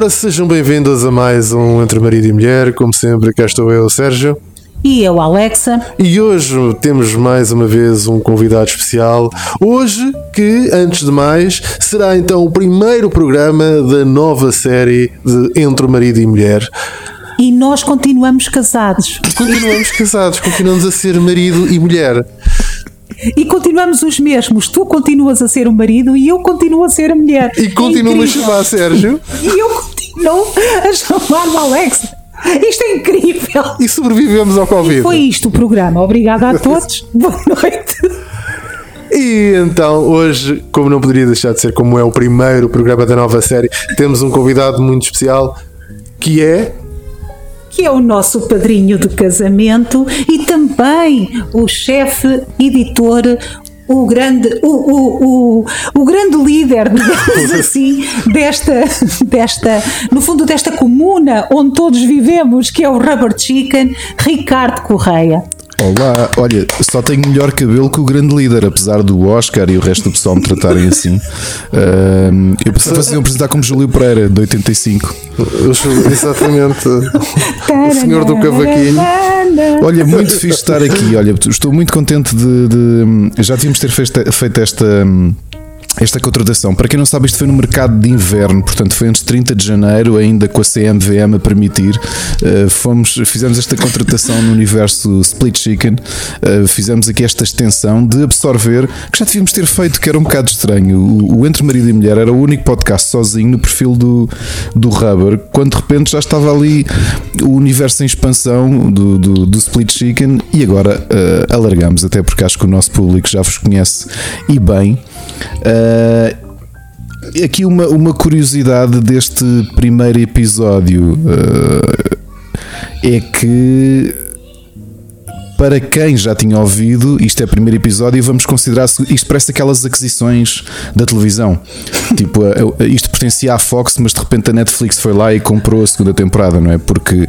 Ora, sejam bem-vindos a mais um Entre Marido e Mulher. Como sempre, cá estou eu, Sérgio. E eu, Alexa. E hoje temos mais uma vez um convidado especial. Hoje, que, antes de mais, será então o primeiro programa da nova série de Entre Marido e Mulher. E nós continuamos casados. Continuamos casados, continuamos a ser marido e mulher. E continuamos os mesmos. Tu continuas a ser o marido e eu continuo a ser a mulher. E continuo a chamar Sérgio. E eu continuo a chamar-me Alexa. Isto é incrível. E sobrevivemos ao Covid. E foi isto o programa. Obrigada a todos. Boa noite. E então, hoje, como não poderia deixar de ser, como é o primeiro programa da nova série, temos um convidado muito especial que é que é o nosso padrinho do casamento e também o chefe editor, o grande, o, o, o, o grande líder, digamos assim, desta, desta, no fundo, desta comuna onde todos vivemos, que é o Rubber Chicken, Ricardo Correia. Olá, olha, só tenho melhor cabelo que o grande líder, apesar do Oscar e o resto do pessoal me tratarem assim. Uh, eu pensava que faziam apresentar como Júlio Pereira, de 85. Exatamente. o senhor do cavaquinho. Olha, muito fixe estar aqui. Olha, estou muito contente de. de já tínhamos ter feito esta esta contratação. Para quem não sabe, isto foi no mercado de inverno, portanto foi antes de 30 de janeiro, ainda com a CMVM a permitir. Uh, fomos, fizemos esta contratação no universo Split Chicken, uh, fizemos aqui esta extensão de absorver, que já devíamos ter feito, que era um bocado estranho. O, o, Entre Marido e Mulher era o único podcast sozinho no perfil do, do Rubber, quando de repente já estava ali o universo em expansão do, do, do Split Chicken e agora uh, alargamos, até porque acho que o nosso público já vos conhece e bem. Uh, aqui uma, uma curiosidade deste primeiro episódio uh, é que para quem já tinha ouvido, isto é o primeiro episódio e vamos considerar isto parece aquelas aquisições da televisão. tipo, isto pertencia à Fox, mas de repente a Netflix foi lá e comprou a segunda temporada, não é? Porque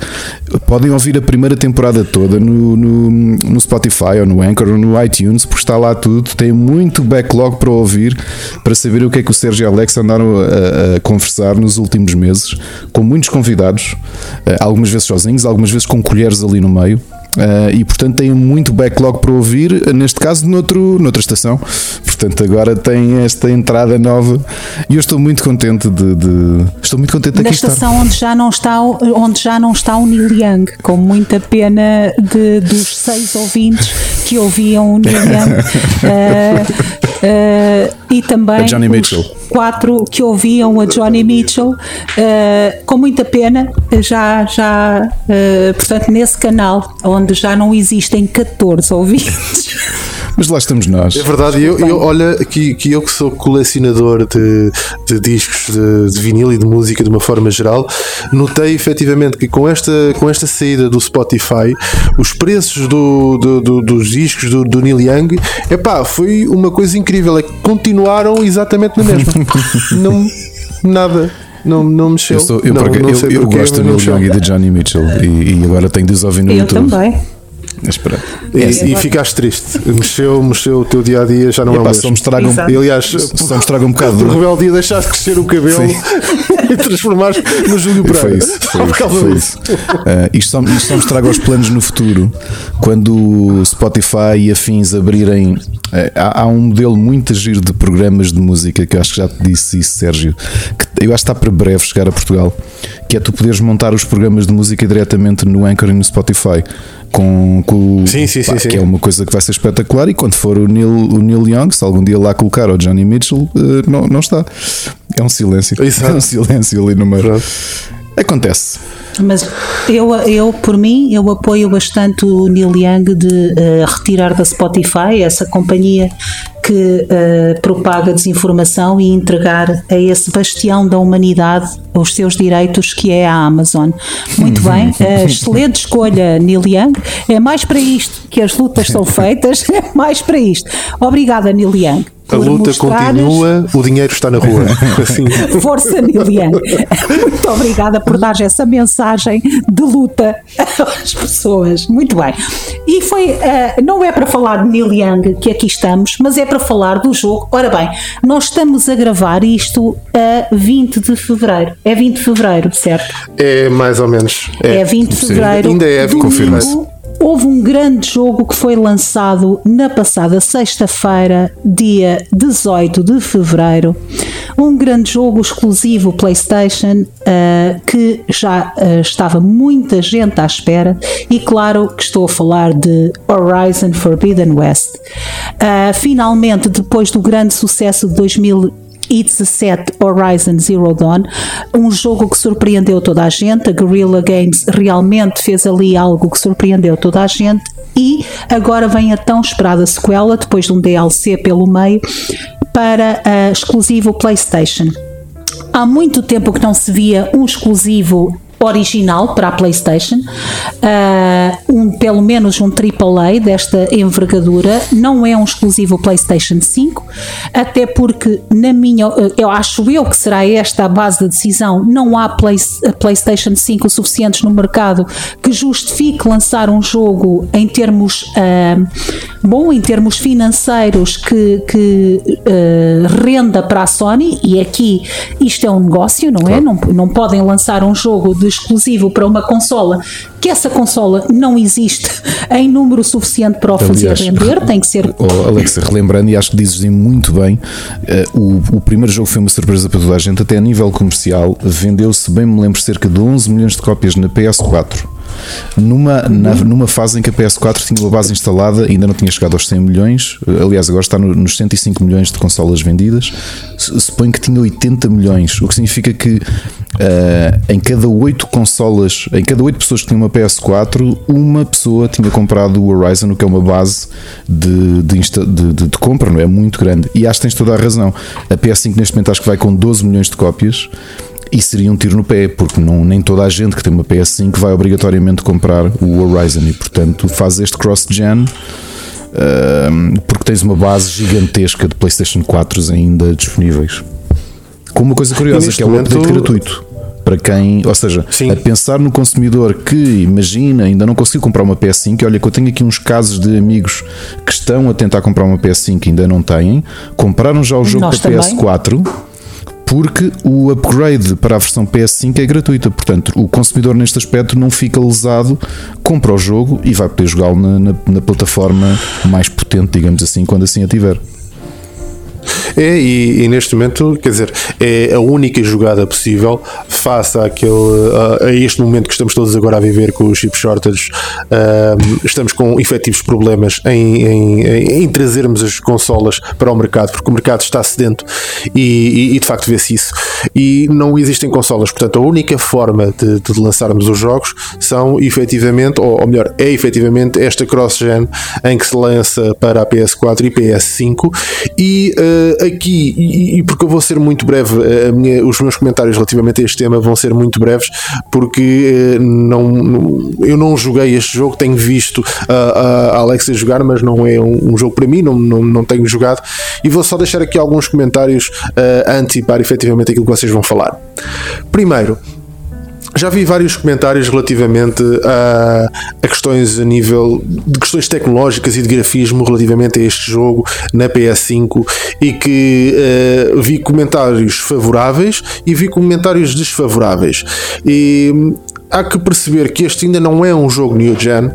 podem ouvir a primeira temporada toda no, no, no Spotify ou no Anchor ou no iTunes, porque está lá tudo. Tem muito backlog para ouvir para saber o que é que o Sérgio e Alex andaram a, a conversar nos últimos meses, com muitos convidados, eh, algumas vezes sozinhos, algumas vezes com colheres ali no meio. Uh, e portanto tem muito backlog para ouvir, neste caso noutro, noutra estação. Portanto, agora tem esta entrada nova e eu estou muito contente de. de estou muito contente Na aqui estação estar. onde já não está onde já não está o Neil Young, com muita pena de, dos seis ouvintes que ouviam o Young. Uh, Uh, e também Mitchell. quatro que ouviam a Johnny Mitchell, uh, com muita pena, já, já uh, portanto, nesse canal onde já não existem 14 ouvintes. Mas lá estamos nós. É verdade, eu, eu, olha que, que eu que sou colecionador de, de discos de, de, vinil e de música de uma forma geral, notei efetivamente que com esta, com esta saída do Spotify, os preços do, do, do dos discos do, do Neil Young, epá, foi uma coisa incrível, é que continuaram exatamente na mesma. não, nada não, não mexeu. Eu, sou, eu, não, não eu, eu gosto do Neil Young e de Johnny Mitchell e, e agora tenho de os ouvir no eu YouTube. Eu também. Mas pronto. E, é, e ficaste triste. Mexeu, mexeu o teu dia a dia, já não e, é o mesmo. Um, aliás, só me estraga um bocado. Por rebeldia deixaste crescer o cabelo e transformaste no Júlio Pereira. Foi isso. Foi, foi isso. Uh, isto, só, isto só me estraga os planos no futuro. Quando o Spotify e afins abrirem. Uh, há, há, um modelo muito giro de programas de música que eu acho que já te disse isso, Sérgio. Que eu acho que está para breve chegar a Portugal. Que é tu poderes montar os programas de música diretamente no Anchor e no Spotify com, com sim, sim, pá, sim, que é uma coisa que vai ser espetacular. E quando for o Neil, o Neil Young, se algum dia lá colocar o Johnny Mitchell, uh, não, não está. É um silêncio. Exato. É um silêncio ali no meio. Acontece. Mas eu, eu, por mim, eu apoio bastante o Neil Young de uh, retirar da Spotify essa companhia que uh, propaga desinformação e entregar a esse bastião da humanidade os seus direitos que é a Amazon. Muito bem, uh, excelente escolha, Neil Young. É mais para isto que as lutas são feitas, é mais para isto. Obrigada, Neil Young A luta mostrares. continua, o dinheiro está na rua. Assim. Força, Nilian. Muito obrigada por dar essa mensagem de luta às pessoas. Muito bem. E foi, eh, não é para falar de Neil Young que aqui estamos, mas é para falar do jogo. Ora bem, nós estamos a gravar isto a 20 de fevereiro. É 20 de fevereiro, certo? É mais ou menos. É, 20 de sim. fevereiro. Ainda é, confirma-se. Houve um grande jogo que foi lançado na passada sexta-feira, dia 18 de fevereiro. Um grande jogo exclusivo PlayStation ah, que já ah, estava muita gente à espera, e claro que estou a falar de Horizon Forbidden West. Ah, finalmente, depois do grande sucesso de 2000 e 17 Horizon Zero Dawn, um jogo que surpreendeu toda a gente. A Guerrilla Games realmente fez ali algo que surpreendeu toda a gente. E agora vem a tão esperada sequela, depois de um DLC pelo meio, para a exclusivo PlayStation. Há muito tempo que não se via um exclusivo original para a PlayStation, ah, um, pelo menos um AAA desta envergadura, não é um exclusivo PlayStation 5, até porque, na minha, eu acho eu que será esta a base da decisão, não há Play, PlayStation 5 suficientes no mercado que justifique lançar um jogo em termos, ah, bom, em termos financeiros que, que ah, renda para a Sony, e aqui isto é um negócio, não é? Não, não podem lançar um jogo de exclusivo para uma consola que essa consola não existe em número suficiente para o fazer Aliás, render, tem que ser Oh, Alexa, relembrando, e acho que dizes muito bem, eh, o, o primeiro jogo foi uma surpresa para toda a gente, até a nível comercial, vendeu-se, bem me lembro, cerca de 11 milhões de cópias na PS4. Numa, na- numa fase em que a PS4 tinha uma base instalada, ainda não tinha chegado aos 100 milhões, eh, aliás, agora está no- nos 105 milhões de consolas vendidas. Suponho que tinha 80 milhões, o que significa que eh, em cada 8 consolas, em cada 8 pessoas que tinham uma PS4, uma pessoa tinha comprado o Horizon, o que é uma base de, de, insta- de- de- de compra, não é? Muito grande. E acho que tens toda a razão. A PS5 neste momento acho que vai com 12 milhões de cópias. E seria um tiro no pé, porque não, nem toda a gente que tem uma PS5 vai obrigatoriamente comprar o Horizon e, portanto, faz este cross-gen porque tens uma base gigantesca de PlayStation 4 ainda disponíveis. Com uma coisa curiosa, que é o momento- update gratuito. Para quem, ou seja, Sim. a pensar no consumidor que imagina ainda não conseguiu comprar uma PS5, e olha que eu tenho aqui uns casos de amigos que estão a tentar comprar uma PS5 e ainda não têm, compraram já o jogo Nós para também. PS4 porque o upgrade para a versão PS5 é gratuita. Portanto, o consumidor neste aspecto não fica lesado, compra o jogo e vai poder jogá-lo na, na- na plataforma mais potente, digamos assim, quando assim a tiver. É, e, e neste momento, quer dizer, é a única jogada possível face àquele, a, a este momento que estamos todos agora a viver com os chip shortages. Ahm, estamos com efetivos problemas em, em, em- trazermos as consolas para o mercado, porque o mercado está sedento e, e- e, de facto vê-se isso. E não existem consolas, portanto, a única forma de, de lançarmos os jogos são efetivamente, ou, ou melhor, é efetivamente esta cross-gen em que se lança para a PS4 e PS5 e eh, aqui, e, e porque eu vou ser muito breve, eh, minha- os meus comentários relativamente a este tema vão ser muito breves, porque eh, não, eu não joguei este jogo, tenho visto a, a Alexa jogar, mas não é um, um jogo para mim, não, não, não tenho jogado, e vou só deixar aqui alguns comentários eh, a antecipar efetivamente aquilo que vocês vão falar. Primeiro, já vi vários comentários relativamente a, a questões a nível de questões tecnológicas e de grafismo relativamente a este jogo na PS5 e que eh, vi comentários favoráveis e vi comentários desfavoráveis. E hum, há que perceber que este ainda não é um jogo New Gen,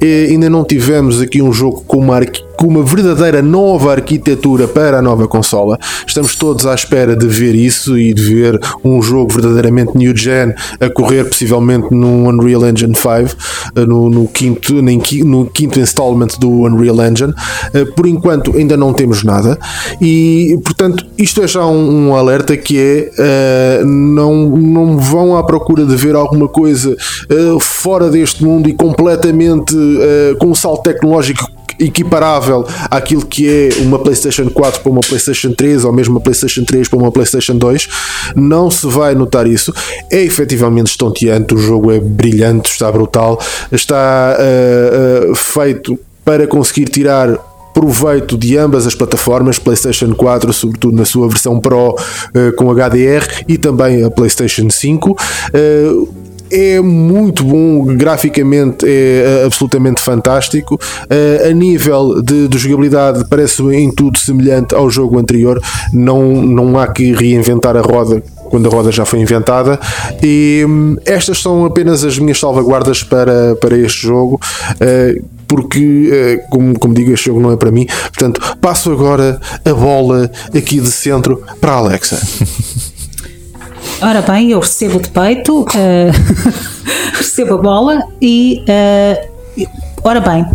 e ainda não tivemos aqui um jogo com uma, arqui- com uma verdadeira nova arquitetura para a nova consola. Estamos todos à espera de ver isso e de ver um jogo verdadeiramente New Gen a correr possivelmente no Unreal Engine 5, eh, no, no quinto, no quinto installment do Unreal Engine. Eh, Por enquanto ainda não temos nada e portanto isto é já um, um alerta que é eh, não, não vão à procura de ver alguma coisa eh, fora deste mundo e completamente eh, com um salto tecnológico equiparável àquilo que é uma PlayStation 4 para uma PlayStation 3 ou mesmo uma PlayStation 3 para uma PlayStation 2, não se vai notar isso. É efetivamente estonteante, o jogo é brilhante, está brutal, está eh, eh, feito para conseguir tirar proveito de ambas as plataformas, PlayStation 4, sobretudo na sua versão Pro uh, com HDR, e também a PlayStation 5. Uh, é muito bom, graficamente é absolutamente fantástico. Uh, a nível de, de, jogabilidade, parece em tudo semelhante ao jogo anterior. Não, não há que reinventar a roda quando a roda já foi inventada. E hum, estas são apenas as minhas salvaguardas para, para este jogo. Uh, porque, como, como digo, este jogo não é para mim. Portanto, passo agora a bola aqui de centro para a Alexa. Ora bem, eu recebo de peito, uh, recebo a bola e. Uh, ora bem,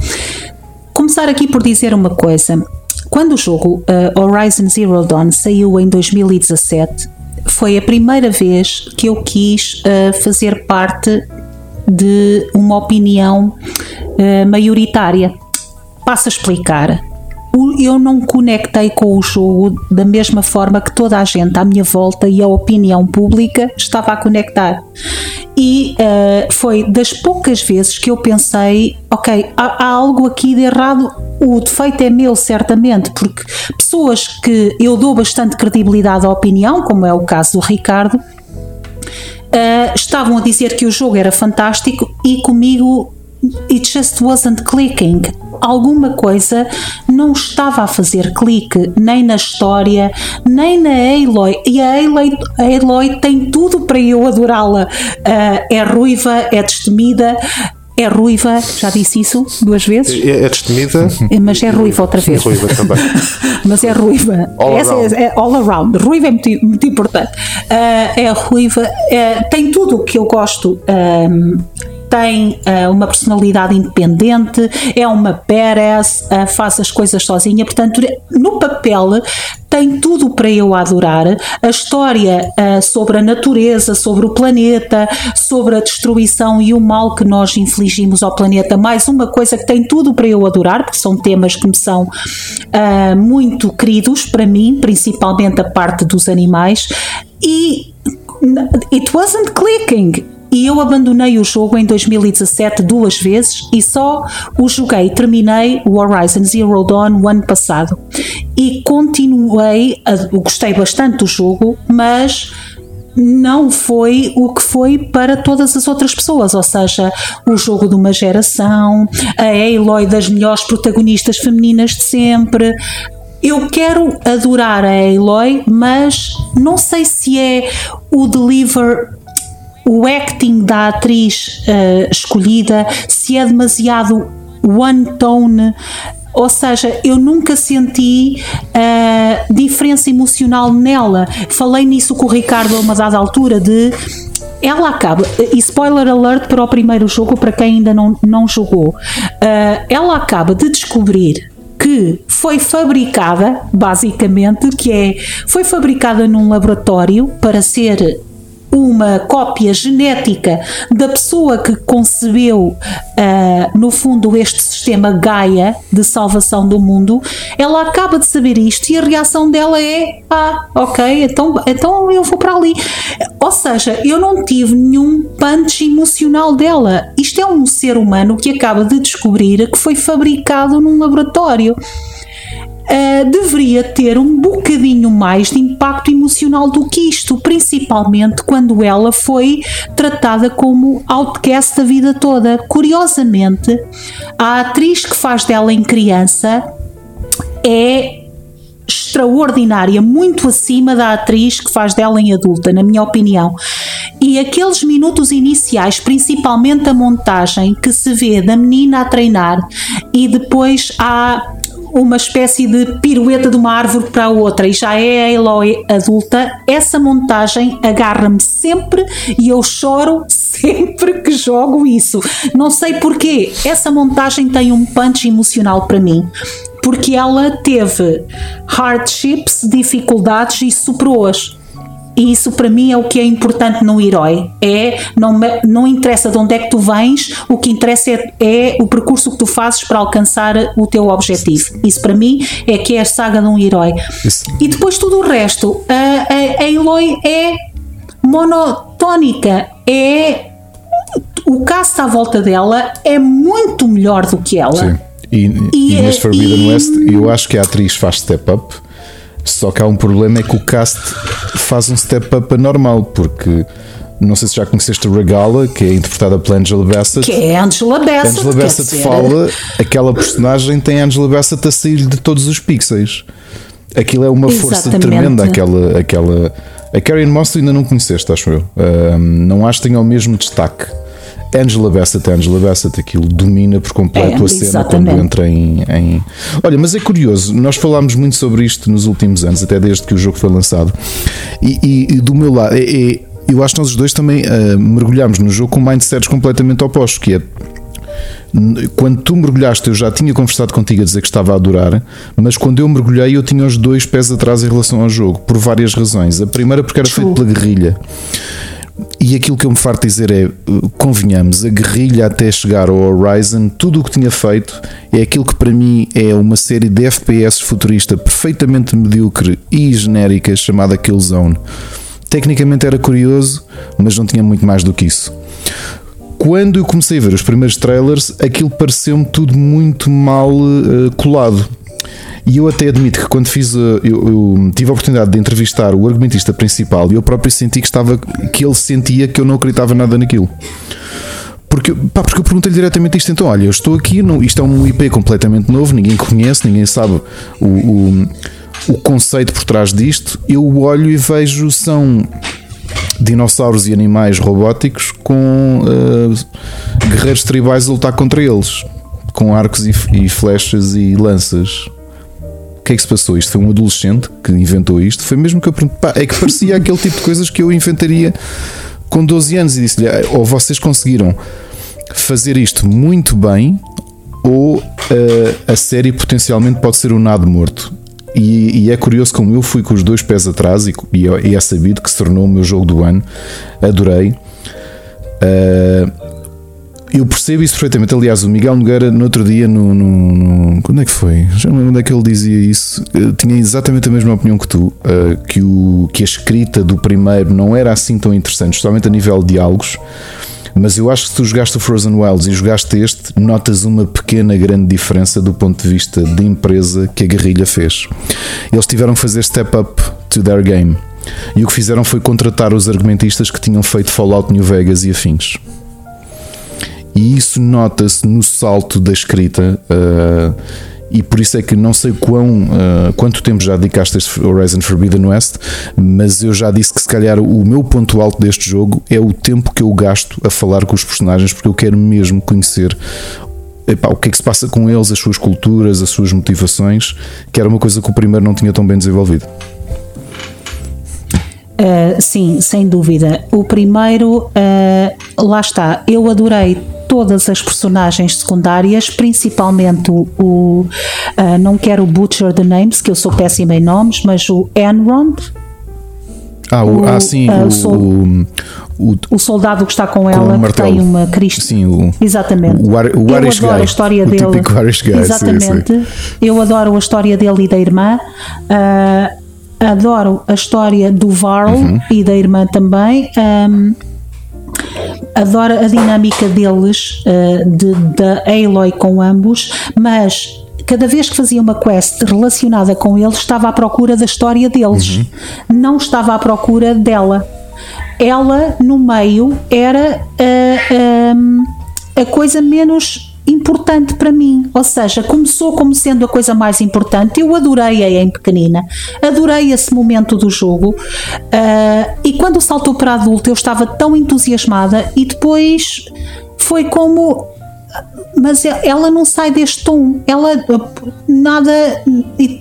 começar aqui por dizer uma coisa. Quando o jogo uh, Horizon Zero Dawn saiu em 2017, foi a primeira vez que eu quis fazer parte de uma opinião maioritária. Passo a explicar eu não conectei com o jogo da mesma forma que toda a gente à minha volta e a opinião pública estava a conectar. E uh, foi das poucas vezes que eu pensei: ok, há, há algo aqui de errado, o defeito é meu, certamente, porque pessoas que eu dou bastante credibilidade à opinião, como é o caso do Ricardo, uh, estavam a dizer que o jogo era fantástico e comigo it just wasn't clicking alguma coisa não estava a fazer clique nem na história, nem na Aloy. E a Aloy, a Aloy tem tudo para eu adorá-la. Uh, é ruiva, é destemida, é ruiva, já disse isso duas vezes. É, é destemida. É, mas é ruiva outra vez. Ruiva também. mas é ruiva. All Essa around. É, é, all around. Ruiva é muito, muito importante. Uh, é ruiva, é, tem tudo o que eu gosto. Um, tem uh, uma personalidade independente, é uma badass, uh, faz as coisas sozinha, portanto, no papel tem tudo para eu adorar. A história uh, sobre a natureza, sobre o planeta, sobre a destruição e o mal que nós infligimos ao planeta, mais uma coisa que tem tudo para eu adorar, porque são temas que me são uh, muito queridos para mim, principalmente a parte dos animais. E it wasn't clicking e eu abandonei o jogo em 2017 duas vezes e só o joguei, terminei o Horizon Zero Dawn o ano passado. E continuei, a, gostei bastante do jogo, mas não foi o que foi para todas as outras pessoas, ou seja, o jogo de uma geração, a Aloy das melhores protagonistas femininas de sempre. Eu quero adorar a Aloy, mas não sei se é o deliver o acting da atriz uh, escolhida, se é demasiado one tone, ou seja, eu nunca senti uh, diferença emocional nela. Falei nisso com o Ricardo a uma dada altura de ela acaba, e spoiler alert para o primeiro jogo, para quem ainda não, não jogou, uh, ela acaba de descobrir que foi fabricada, basicamente, que é, foi fabricada num laboratório para ser uma cópia genética da pessoa que concebeu, uh, no fundo, este sistema Gaia de salvação do mundo, ela acaba de saber isto e a reação dela é: ah, ok, então, então eu vou para ali. Ou seja, eu não tive nenhum punch emocional dela. Isto é um ser humano que acaba de descobrir que foi fabricado num laboratório uh, deveria ter um bocadinho mais de impacto emocional do que isto, principalmente quando ela foi tratada como outcast a vida toda. Curiosamente, a atriz que faz dela em criança é extraordinária, muito acima da atriz que faz dela em adulta, na minha opinião. E aqueles minutos iniciais, principalmente a montagem que se vê da menina a treinar e depois há uma espécie de pirueta de uma árvore para a outra e já é a Eloy adulta, essa montagem agarra-me sempre e eu choro sempre que jogo isso. Não sei porquê, essa montagem tem um punch emocional para mim porque ela teve hardships, dificuldades e superou-as. E isso para mim é o que é importante no herói. É não, não interessa de onde é que tu vens, o que interessa é, é o percurso que tu fazes para alcançar o teu objetivo. Isso para mim é que é a saga de um herói. Isso. E depois tudo o resto, a, a, a Eloy é monotónica, é o cast à volta dela é muito melhor do que ela. Sim. E, e, e neste Forbidden e- West, eu acho que a atriz faz step up, só que há um problema: é que o cast faz um step up anormal, porque não sei se já conheceste a Regala, que é interpretada pela Angela Bassett. Que é Angela Bassett. Angela Bassett fala, aquela personagem tem Angela Bassett a sair de todos os pixels. Aquilo é uma força Exatamente. tremenda, aquela, aquela. A Karen Moss ainda não conheceste, acho eu. Ahm, não acho que tenha o mesmo destaque. Angela Bassett, Angela Bassett, aquilo domina por completo É, a cena exatamente. quando entra em, em- Olha, mas é curioso, nós falámos muito sobre isto nos últimos anos, até desde que o jogo foi lançado. E, e- e do meu lado, é- é- eu acho que nós os dois também ah, mergulhámos no jogo com mindsets completamente opostos, que é quando tu mergulhaste, eu já tinha conversado contigo a dizer que estava a adorar, mas quando eu mergulhei, eu tinha os dois pés atrás em relação ao jogo, por várias razões. A primeira, porque era feito pela guerrilha. E aquilo que eu me farto dizer é: convenhamos, a guerrilha até chegar ao Horizon, tudo o que tinha feito é aquilo que para mim é uma série de FPS futurista perfeitamente medíocre e genérica chamada Killzone. Tecnicamente era curioso, mas não tinha muito mais do que isso quando eu comecei a ver os primeiros trailers, aquilo pareceu-me tudo muito mal eh, colado. E eu até admito que quando fiz, a- eu, eu tive a oportunidade de entrevistar o argumentista principal e eu próprio senti que estava que ele sentia que eu não acreditava nada naquilo. Porque, pá, porque eu perguntei-lhe diretamente isto, então, olha, eu estou aqui, não, isto é um IP completamente novo, ninguém conhece, ninguém sabe o, o, o conceito por trás disto. Eu olho e vejo são dinossauros e animais robóticos com uh, guerreiros tribais a lutar contra eles, com arcos e, e flechas e lanças. Que é que se passou? Isto foi um adolescente que inventou isto? Foi mesmo que eu perguntei. Pá, é que parecia aquele tipo de coisas que eu inventaria com 12 anos e disse-lhe: "Ah, ou vocês conseguiram fazer isto muito bem, ou uh, a série potencialmente pode ser um nado morto. E, e é curioso como eu fui com os dois pés atrás e, e é sabido que se tornou o meu jogo do ano. Adorei. Uh, eu percebo isso perfeitamente. Aliás, o Miguel Nogueira, no outro dia, no, no- no- Quando é que foi? Já não lembro onde é que ele dizia isso. Eu tinha exatamente a mesma opinião que tu. uh, que, o, que a escrita do primeiro não era assim tão interessante, especialmente a nível de diálogos. Mas eu acho que se tu jogaste o Frozen Wilds e jogaste este, notas uma pequena, grande diferença do ponto de vista de empresa que a guerrilha fez. Eles tiveram que fazer step up to their game. E o que fizeram foi contratar os argumentistas que tinham feito Fallout New Vegas e afins. E isso nota-se no salto da escrita. uh, e por isso é que não sei quão, uh, quanto tempo já dedicaste a este Horizon Forbidden West, mas eu já disse que se calhar o meu ponto alto deste jogo é o tempo que eu gasto a falar com os personagens, porque eu quero mesmo conhecer epá, o que é que se passa com eles, as suas culturas, as suas motivações, que era uma coisa que o primeiro não tinha tão bem desenvolvido. Uh, sim, sem dúvida. O primeiro, uh, lá está, eu adorei todas as personagens secundárias, principalmente o, o, uh, não quero butcher the names, que eu sou péssima em nomes, mas o Enron, Ah, o, O- ah sim, ah, o, o sol- o, o, o soldado que está com com ela, o que tem uma crista. Sim, o, Exatamente. O, Ar- o eu Irish adoro guy. a história o dele. típico Irish guy, sim, Exatamente. sim. Eu adoro a história dele e da irmã. Ah, adoro a história do Varl Uhum. e da irmã também. Ahm, adoro a dinâmica deles, ah, de, da Aloy com ambos, mas cada vez que fazia uma quest relacionada com eles, estava à procura da história deles, Uhum. não estava à procura dela. Ela, no meio, era ah, ahm, a coisa menos importante para mim. Ou seja, começou como sendo a coisa mais importante. Eu adorei-a em pequenina, adorei esse momento do jogo. ah, e quando saltou para adulto, eu estava tão entusiasmada, e depois foi como. Mas ela não sai deste tom. Ela nada,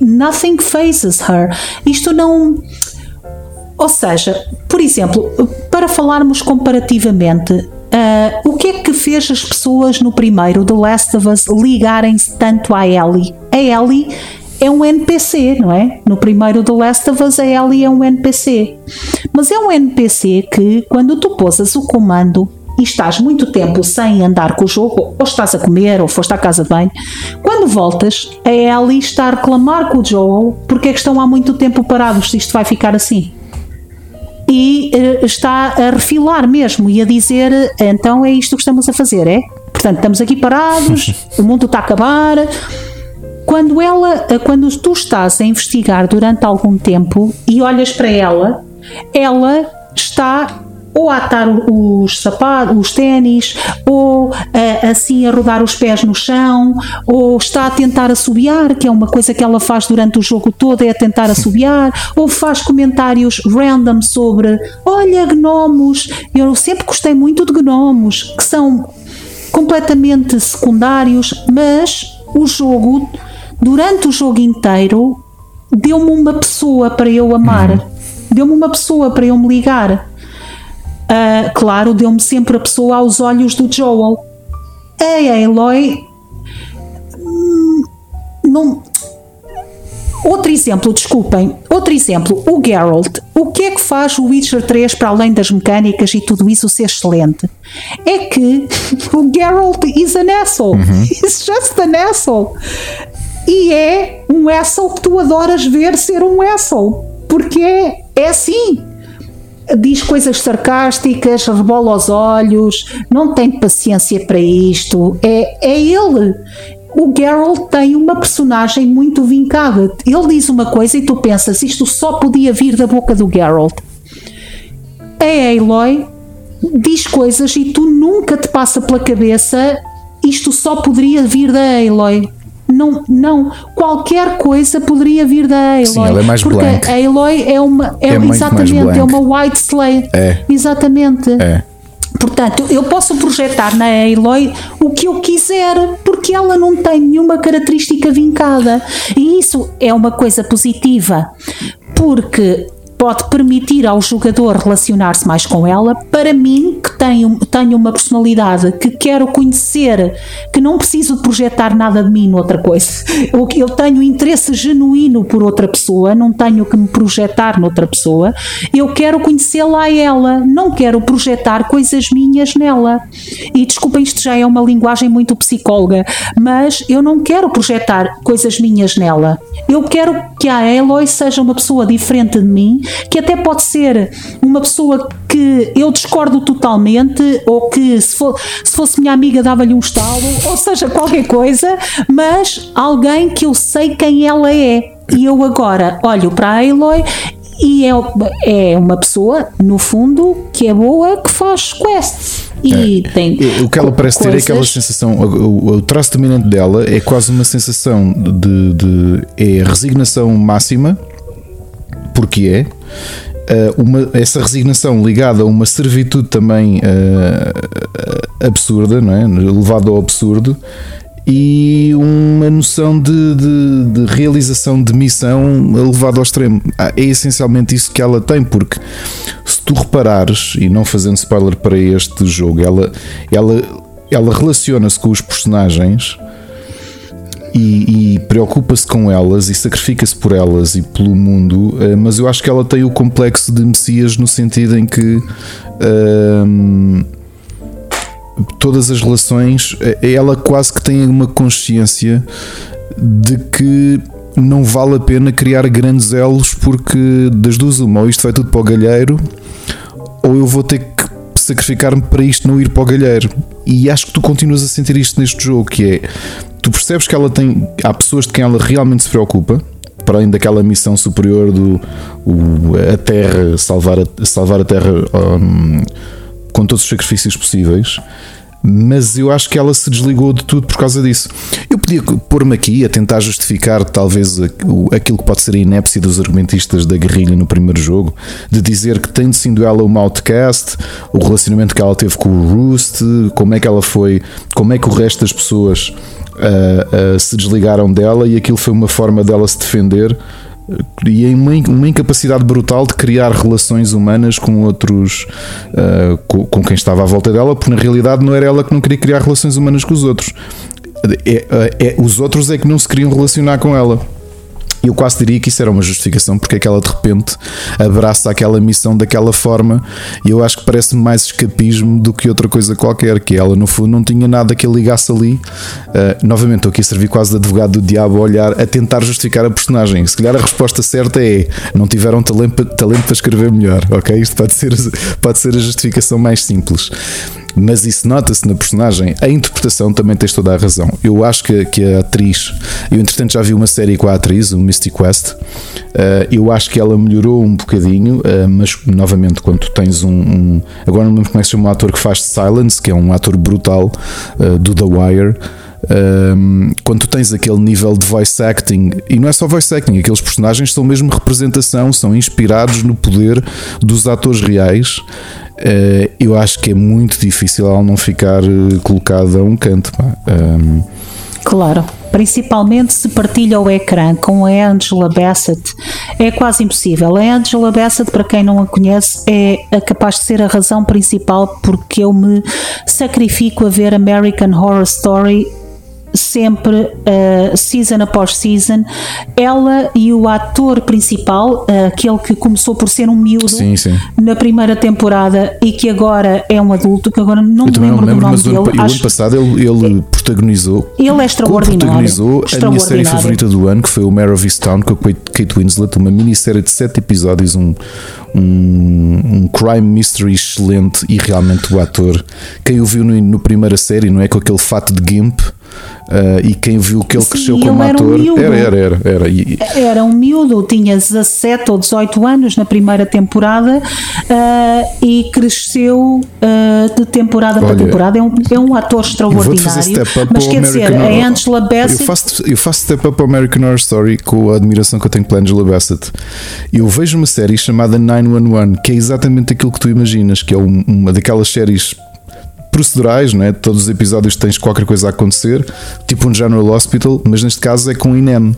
nothing phases her. Isto não. Ou seja, por exemplo, para falarmos comparativamente, ah, o que é que fez as pessoas no primeiro The Last of Us ligarem-se tanto à Ellie? A Ellie é um NPC, não é? No primeiro The Last of Us, a Ellie é um NPC. Mas é um NPC que, quando tu posas o comando e estás muito tempo sem andar com o jogo, ou estás a comer, ou foste à casa de banho, quando voltas, a Ellie está a reclamar com o Joel porque é que estão há muito tempo parados, se isto vai ficar assim e eh, está a refilar mesmo e a dizer então é isto que estamos a fazer, é? Portanto, estamos aqui parados, o mundo está a acabar. Quando ela, quando tu estás a investigar durante algum tempo e olhas para ela, ela está ou a atar os sapatos, os ténis, ou assim a rodar os pés no chão, ou está a tentar assobiar, que é uma coisa que ela faz durante o jogo todo, é a tentar assobiar, ou faz comentários random sobre olha, gnomos. Eu sempre gostei muito de gnomos, que são completamente secundários, mas o jogo, durante o jogo inteiro, deu-me uma pessoa para eu amar. Uhum. Deu-me uma pessoa para eu me ligar. Uh, claro, deu-me sempre a pessoa aos olhos do Joel. A Aloy. Hum, não. Outro exemplo, desculpem, outro exemplo, o Geralt. O que é que faz o Witcher 3 para além das mecânicas e tudo isso ser excelente? É que o Geralt is an asshole. Uhum. Just an asshole. E é um asshole que tu adoras ver ser um asshole. Porque é, é assim diz coisas sarcásticas, rebola os olhos, não tem paciência para isto. É, é ele. O Geralt tem uma personagem muito vincada. Ele diz uma coisa e tu pensas, isto só podia vir da boca do Geralt. A Aloy diz coisas e tu nunca te passa pela cabeça isto só poderia vir da Aloy. Não, não, qualquer coisa poderia vir da Aloy. Sim, ela é mais porque blank. a Aloy é uma é, é exatamente, é uma white slate. É. Exatamente. É. Portanto, eu posso projetar na Aloy o que eu quiser, porque ela não tem nenhuma característica vincada. E isso é uma coisa positiva, porque pode permitir ao jogador relacionar-se mais com ela. Para mim, que tenho, tenho uma personalidade que quero conhecer, que não preciso de projetar nada de mim noutra coisa. Eu, eu tenho interesse genuíno por outra pessoa, não tenho que me projetar noutra pessoa. Eu quero conhecê-la a ela, não quero projetar coisas minhas nela. E desculpem, isto já é uma linguagem muito psicóloga, mas eu não quero projetar coisas minhas nela. Eu quero que a Eloy seja uma pessoa diferente de mim que até pode ser uma pessoa que eu discordo totalmente, ou que se, for, se fosse minha amiga dava-lhe um estalo, ou seja, qualquer coisa, mas alguém que eu sei quem ela é. E eu agora olho para a Aloy e é, é uma pessoa, no fundo, que é boa, que faz quests. E é. tem. O que ela parece coisas... ter é aquela sensação. O, o, traço dominante dela é quase uma sensação de, de. é resignação máxima, porque é. Uh, uma, essa resignação ligada a uma servitude também uh, absurda, não é? levada ao absurdo, e uma noção de, de, de, realização de missão levada ao extremo. Ah, é essencialmente isso que ela tem, porque se tu reparares, e não fazendo spoiler para este jogo, ela, ela, ela relaciona-se com os personagens e, e preocupa-se com elas e sacrifica-se por elas e pelo mundo, eh, mas eu acho que ela tem o complexo de Messias no sentido em que hum, todas as relações, eh, ela quase que tem uma consciência de que não vale a pena criar grandes elos porque das duas uma, ou isto vai tudo para o galheiro, ou eu vou ter que sacrificar-me para isto não ir para o galheiro. E acho que tu continuas a sentir isto neste jogo, que é tu percebes que ela tem. Há pessoas de quem ela realmente se preocupa, para além daquela missão superior do o, a Terra, salvar a, salvar a Terra um, com todos os sacrifícios possíveis. Mas eu acho que ela se desligou de tudo por causa disso. Eu podia pôr-me aqui a tentar justificar, talvez, aquilo que pode ser a inépcia dos argumentistas da guerrilha no primeiro jogo, de dizer que, tendo sido ela uma outcast, o relacionamento que ela teve com o Roost, como é que ela foi, como é que o resto das pessoas uh, uh, se desligaram dela e aquilo foi uma forma dela se defender e em uma, uma, incapacidade brutal de criar relações humanas com outros, uh, com, com, quem estava à volta dela, porque na realidade não era ela que não queria criar relações humanas com os outros. É, é, é, os outros é que não se queriam relacionar com ela. E eu quase diria que isso era uma justificação porque é que ela de repente abraça aquela missão daquela forma e eu acho que parece mais escapismo do que outra coisa qualquer, que ela no fundo não tinha nada que a ligasse ali. Uh, novamente, estou aqui a servir quase de advogado do diabo a olhar, a tentar justificar a personagem. Se calhar a resposta certa é não tiveram talento, talento para escrever melhor, ok? Isto pode ser, pode ser a justificação mais simples. Mas isso nota-se na personagem. A interpretação também tens toda a razão. Eu acho que, que a atriz, eu entretanto já vi uma série com a atriz, o Misty Quest, uh, eu acho que ela melhorou um bocadinho, uh, mas novamente, quando tens um, um, Agora não me lembro como é que chama ator que faz Silence, que é um ator brutal uh, do The Wire. Um, quando tu tens aquele nível de voice acting, e não é só voice acting, aqueles personagens são mesmo representação, são inspirados no poder dos atores reais. Uh, eu acho que é muito difícil ela não ficar uh, colocada a um canto. Um, claro principalmente se partilha o ecrã com a Angela Bassett, é quase impossível. A Angela Bassett, para quem não a conhece, é capaz de ser a razão principal porque eu me sacrifico a ver American Horror Story sempre uh, season após season ela e o ator principal uh, aquele que começou por ser um miúdo sim, sim. na primeira temporada e que agora é um adulto que agora não me lembro, lembro, do nome mas dele o, ano passado ele, ele protagonizou ele é extraordinário protagonizou a minha série favorita do ano que foi o Mare of Easttown com a Kate Winslet uma minissérie de sete episódios um, um, um, crime mystery excelente e realmente o ator quem o viu no, no primeira série não é com aquele fato de Gimp Uh, e quem viu que ele Sim, cresceu como era ator um era, era, era, era. E... Era um miúdo, tinha 17 ou 18 anos na primeira temporada uh, e cresceu uh, de temporada Olha, para temporada. É um, é um ator extraordinário. Mas quer dizer, a Angela Bassett. Eu faço, eu faço step up ao American Horror Story com a admiração que eu tenho pela Angela Bassett. Eu vejo uma série chamada 911, que é exatamente aquilo que tu imaginas, que é uma daquelas séries procedurais, não é? Todos os episódios tens qualquer coisa a acontecer, tipo um General Hospital, mas neste caso é com INEM.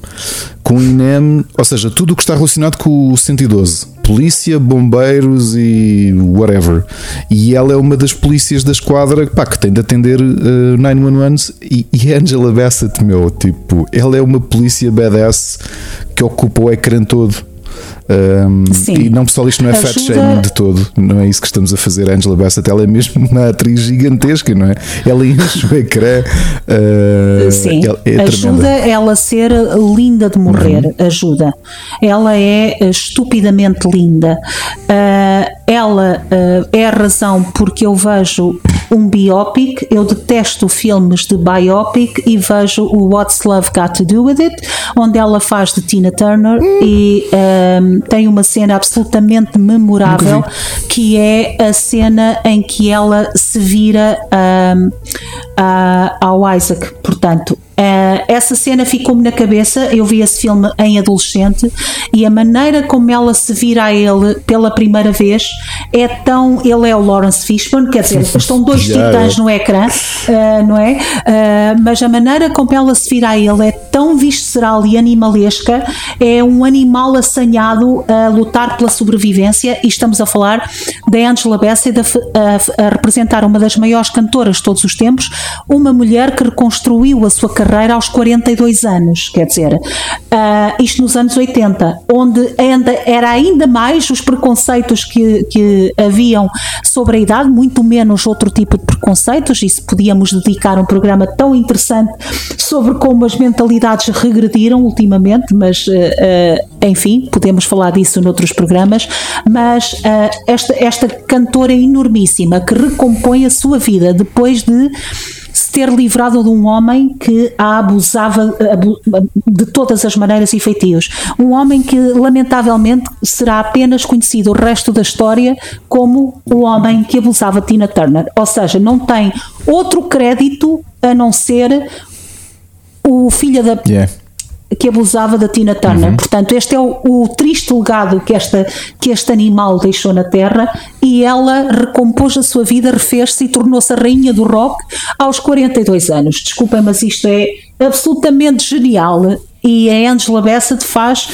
Com INEM, ou seja, tudo o que está relacionado com o 112. Polícia, bombeiros e whatever. E ela é uma das polícias da esquadra pá, que tem de atender uh, 911 e, e Angela Bassett, meu, tipo, ela é uma polícia badass que ocupa o ecrã todo. Um, e não só isto não é Ajuda... fat shaming de todo, não é isso que estamos a fazer. A Angela Bassett, ela é mesmo uma atriz gigantesca, não é? Ela enche o ecrã. Uh, Sim, ela é ajuda tremenda. ela ser linda de morrer, uhum. ajuda. Ela é estupidamente linda. Uh, ela uh, é a razão porque eu vejo um biopic, eu detesto filmes de biopic e vejo o What's Love Got to Do With It, onde ela faz de Tina Turner hum. e um, tem uma cena absolutamente memorável que é a cena em que ela se vira um, a, ao Isaac. Portanto, Uh, essa cena ficou-me na cabeça. Eu vi esse filme em adolescente e a maneira como ela se vira a ele pela primeira vez é tão. Ele é o Lawrence Fishburne, quer dizer, estão dois titãs no ecrã, uh, não é? Uh, mas a maneira como ela se vira a ele é tão visceral e animalesca. É um animal assanhado a lutar pela sobrevivência. E estamos a falar da Angela Bassett a, a, a representar uma das maiores cantoras de todos os tempos, uma mulher que reconstruiu a sua carreira carreira aos 42 anos, quer dizer, uh, isto nos anos 80, onde ainda, era ainda mais os preconceitos que, que haviam sobre a idade, muito menos outro tipo de preconceitos, e se podíamos dedicar um programa tão interessante sobre como as mentalidades regrediram ultimamente, mas uh, enfim, podemos falar disso noutros programas, mas esta, esta cantora enormíssima que recompõe a sua vida depois de ter livrado de um homem que a abusava de todas as maneiras e feitios. Um homem que, lamentavelmente, será apenas conhecido o resto da história como o homem que abusava Tina Turner. Ou seja, não tem outro crédito a não ser o filho da. Yeah que abusava da Tina Turner. Uhum. Portanto, este é o, o, triste legado que, esta, que este animal deixou na Terra e ela recompôs a sua vida, refez-se e tornou-se a rainha do rock aos 42 anos. Desculpem, mas isto é absolutamente genial e a Angela Bassett faz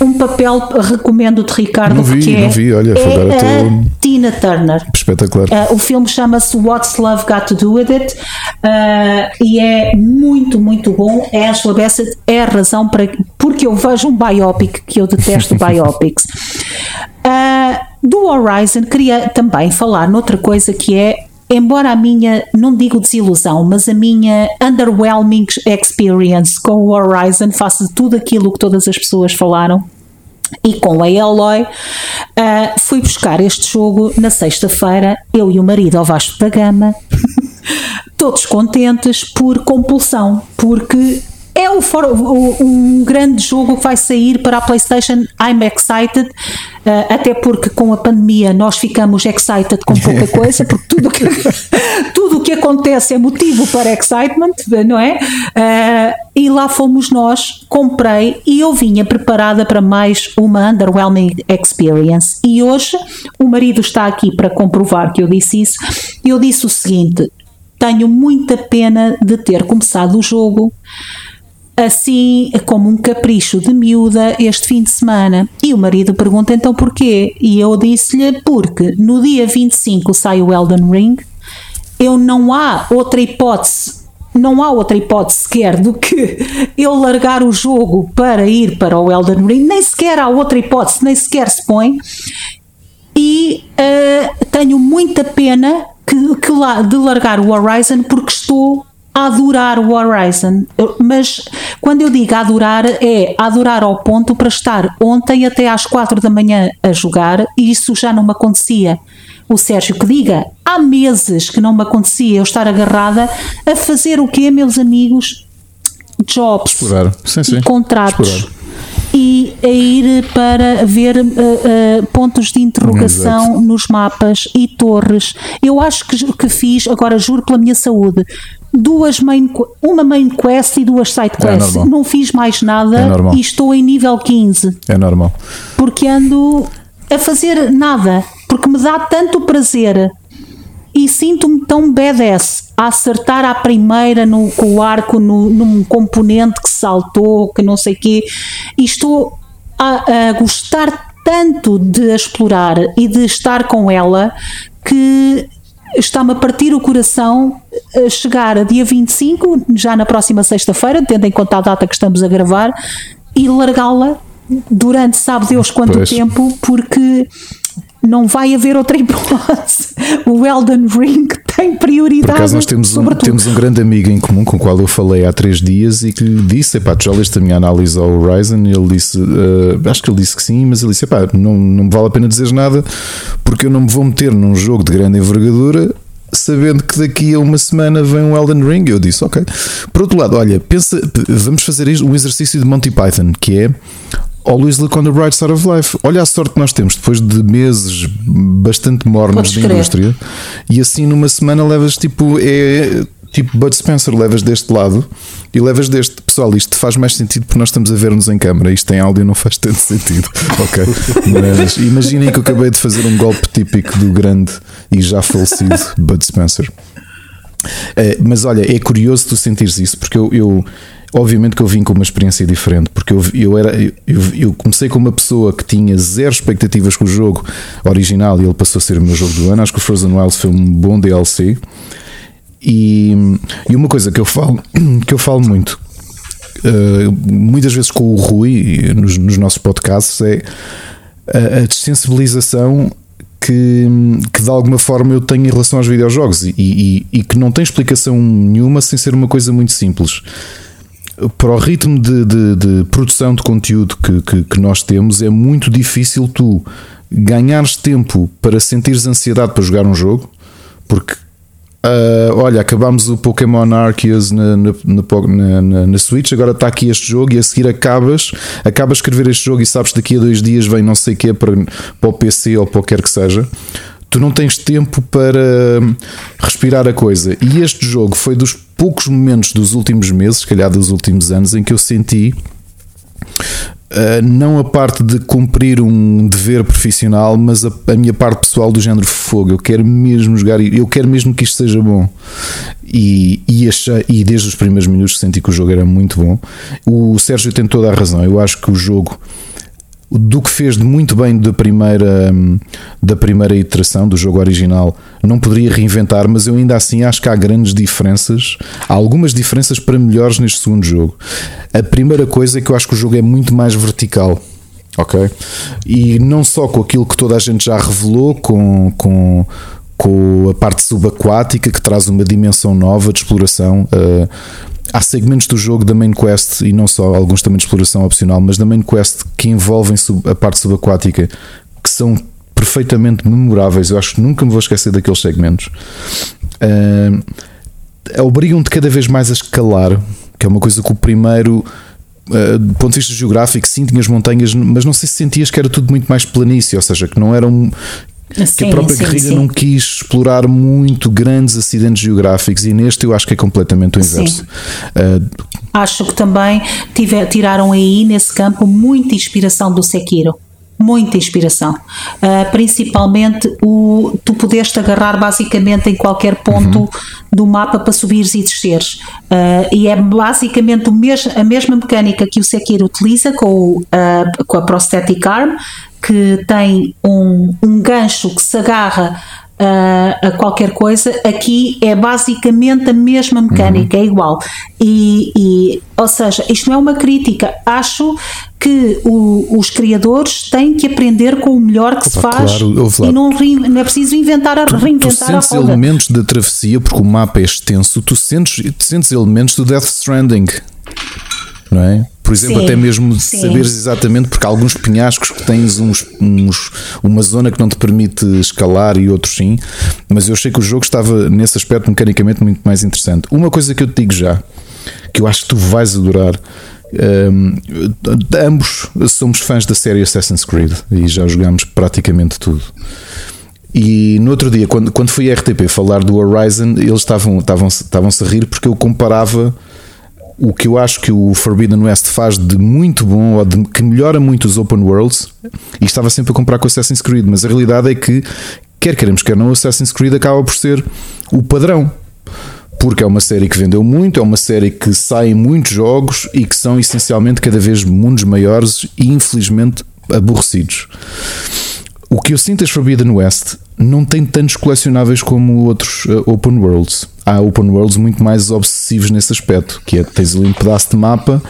um papel, recomendo de Ricardo, não vi, que é, não vi, olha, é a tô... Tina Turner. Espetacular. Uh, o filme chama-se What's Love Got to Do With It uh, e é muito, muito bom. A Angela Bassett é a razão para porque eu vejo um biopic que eu detesto biopics. Uh, do Horizon queria também falar noutra coisa que é embora a minha, não digo desilusão, mas a minha underwhelming experience com o Horizon faça tudo aquilo que todas as pessoas falaram, e com a Eloy, uh, fui buscar este jogo na sexta-feira, eu e o marido ao Vasco da Gama, todos contentes por compulsão, porque é um, um, grande jogo que vai sair para a PlayStation. I'm excited, uh, até porque com a pandemia nós ficamos excited com pouca coisa, porque tudo que, tudo o que acontece é motivo para excitement, não é? Uh, e lá fomos nós, comprei e eu vinha preparada para mais uma underwhelming experience. E hoje o marido está aqui para comprovar que eu disse isso. Eu disse o seguinte: tenho muita pena de ter começado o jogo assim como um capricho de miúda este fim de semana. E o marido pergunta então porquê? E eu disse-lhe porque no dia 25 sai o Elden Ring, eu não há outra hipótese. Não há outra hipótese sequer do que eu largar o jogo para ir para o Elden Ring, nem sequer há outra hipótese, nem sequer se põe. E uh, tenho muita pena que, que de largar o Horizon porque estou a adorar o Horizon, mas quando eu digo adorar, é adorar ao ponto para estar ontem até às quatro da manhã a jogar e isso já não me acontecia. O Sérgio que diga, há meses que não me acontecia eu estar agarrada a fazer o quê, meus amigos? Jobs Explorar. Sim, sim. e contratos. Explorar e a ir para ver uh, uh, pontos de interrogação Exato. nos mapas e torres. Eu acho que, que fiz, agora juro pela minha saúde, duas main, uma main quest e duas side é quests. É não fiz mais nada é e estou em nível 15. É normal. Porque ando a fazer nada, porque me dá tanto prazer e sinto-me tão badass a acertar à primeira no, com o arco no, num componente que saltou, que não sei o quê, e estou a, a gostar tanto de explorar e de estar com ela que está-me a partir o coração a chegar a dia 25, já na próxima sexta-feira, tendo em conta a data que estamos a gravar, e largá-la durante sabe Deus quanto pois. tempo, porque não vai haver outra hipótese. O Elden Ring tem prioridade. Por acaso nós temos um, temos um grande amigo em comum com o qual eu falei há três dias e que lhe disse: Epá, tu já leste a minha análise ao Horizon? E ele disse: uh, Acho que ele disse que sim, mas ele disse: Epá, não, não vale a pena dizer nada porque eu não me vou meter num jogo de grande envergadura sabendo que daqui a uma semana vem um Elden Ring. Eu disse, ok. Por outro lado, olha, pensa, vamos fazer isto, um exercício de Monty Python, que é Always look on the bright side of life. Olha a sorte que nós temos depois de meses bastante mornos de indústria e assim numa semana levas tipo é tipo Bud Spencer, levas deste lado e levas deste. Pessoal, isto faz mais sentido porque nós estamos a ver-nos em câmara. Isto em áudio não faz tanto sentido. Ok. Mas imaginem que eu acabei de fazer um golpe típico do grande e já falecido Bud Spencer. É, mas olha, é curioso tu sentires isso porque eu, eu Obviamente que eu vim com uma experiência diferente, porque eu, eu, era, eu, eu, comecei com uma pessoa que tinha zero expectativas com o jogo original e ele passou a ser o meu jogo do ano. Acho que o Frozen Wilds foi um bom DLC. E, e uma coisa que eu falo, que eu falo muito, uh, muitas vezes com o Rui, nos, nos nossos podcasts, é a, a desensibilização que, que, de alguma forma eu tenho em relação aos videojogos e, e, e, que não tem explicação nenhuma sem ser uma coisa muito simples para o ritmo de, de, de produção de conteúdo que, que, que, nós temos, é muito difícil tu ganhares tempo para sentires ansiedade para jogar um jogo, porque uh, olha, acabámos o Pokémon Arceus na, na, na, na, Switch, agora está aqui este jogo e a seguir acabas, acabas de escrever este jogo e sabes que daqui a dois dias vem não sei o que para, para o PC ou para o que quer que seja tu não tens tempo para respirar a coisa. E este jogo foi dos poucos momentos dos últimos meses, se calhar dos últimos anos, em que eu senti Uh, não a parte de cumprir um dever profissional, mas a, a, minha parte pessoal do género fogo. Eu quero mesmo jogar, eu quero mesmo que isto seja bom. E, e, e desde os primeiros minutos senti que o jogo era muito bom. O Sérgio tem toda a razão. Eu acho que o jogo do que fez de muito bem da primeira, da primeira iteração do jogo original, não poderia reinventar, mas eu ainda assim acho que há grandes diferenças, há algumas diferenças para melhores neste segundo jogo. A primeira coisa é que eu acho que o jogo é muito mais vertical. Ok? E não só com aquilo que toda a gente já revelou, com, com, com a parte subaquática que traz uma dimensão nova de exploração. Uh, há segmentos do jogo da main quest e não só, alguns também de exploração opcional, mas da main quest que envolvem a parte subaquática que são perfeitamente memoráveis. Eu acho que nunca me vou esquecer daqueles segmentos. Uh, Obrigam-te cada vez mais a escalar, que é uma coisa que o primeiro. Uh, do ponto de vista geográfico, sim, tinhas montanhas, mas não sei se sentias que era tudo muito mais planície, ou seja, que não era um, que a própria sim, guerrilha sim. não quis explorar muito grandes acidentes geográficos e neste eu acho que é completamente o inverso. Uh, acho que também tiver, tiraram aí nesse campo muita inspiração do Sekiro muita inspiração. Uh, principalmente o tu pudeste agarrar basicamente em qualquer ponto uhum. do mapa para subires e desceres. Uh, e é basicamente mes a mesma mecânica que o Sekiro utiliza com, o, uh, com a Prosthetic Arm, que tem um, um gancho que se agarra a, a, qualquer coisa, aqui é basicamente a mesma mecânica, uhum. é igual. E, e, ou seja, isto não é uma crítica, acho que o, os criadores têm que aprender com o melhor que Opa, se faz claro, e não, não, é preciso inventar a, tu, reinventar tu sentes a roda. elementos da travessia, porque o mapa é extenso, tu sentes, tu sentes elementos do Death Stranding, não é? Por exemplo, sim, até mesmo de sim. saberes exatamente, porque há alguns penhascos que tens uns, uns, uma zona que não te permite escalar e outros sim, mas eu achei que o jogo estava nesse aspecto mecanicamente muito mais interessante. Uma coisa que eu te digo já, que eu acho que tu vais adorar. Um, ambos somos fãs da série Assassin's Creed e já jogámos praticamente tudo. E no outro dia, quando, quando fui à RTP falar do Horizon, eles estavam, estavam, estavam-se a rir porque eu comparava o que eu acho que o Forbidden West faz de muito bom ou de, que melhora muito os open worlds e estava sempre a comprar com Assassin's Creed, mas a realidade é que quer queremos quer não, Assassin's Creed acaba por ser o padrão. Porque é uma série que vendeu muito, é uma série que sai em muitos jogos e que são essencialmente cada vez mundos maiores e infelizmente aborrecidos. O que eu sinto as Forbidden West não tem tantos colecionáveis como outros uh, open worlds. Há open worlds muito mais obsessivos nesse aspecto, que é tens ali um pedaço de mapa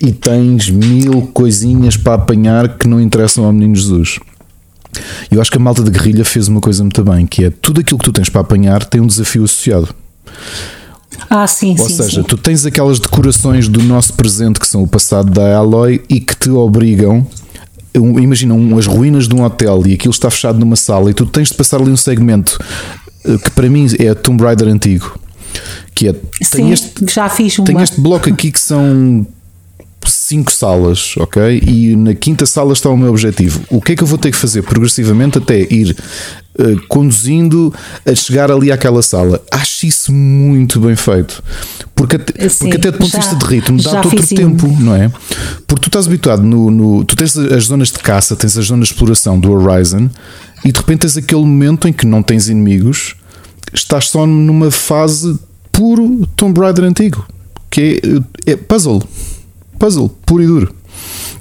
e tens mil coisinhas para apanhar que não interessam ao menino Jesus. Eu acho que a malta de guerrilha fez uma coisa muito bem, que é tudo aquilo que tu tens para apanhar tem um desafio associado. Ah, sim, Ou sim, seja, sim. tu tens aquelas decorações do nosso presente que são o passado da Aloy e que te obrigam imagina as ruínas de um hotel e aquilo está fechado numa sala e tu tens de passar ali um segmento que para mim é Tomb Raider antigo. Que é, Sim, tem este, já fiz uma. Tem este bloco aqui que são cinco salas, ok? E na quinta sala está o meu objetivo. O que é que eu vou ter que fazer progressivamente até ir uh, conduzindo a chegar ali àquela sala? Acho isso muito bem feito. Porque até, Sim, porque até do ponto de vista de ritmo dá-te outro tempo, não é? Porque tu estás habituado no, no, Tu tens as zonas de caça, tens as zonas de exploração do Horizon e de repente tens aquele momento em que não tens inimigos, estás só numa fase puro Tomb Raider antigo, que é, é puzzle puzzle, puro e duro.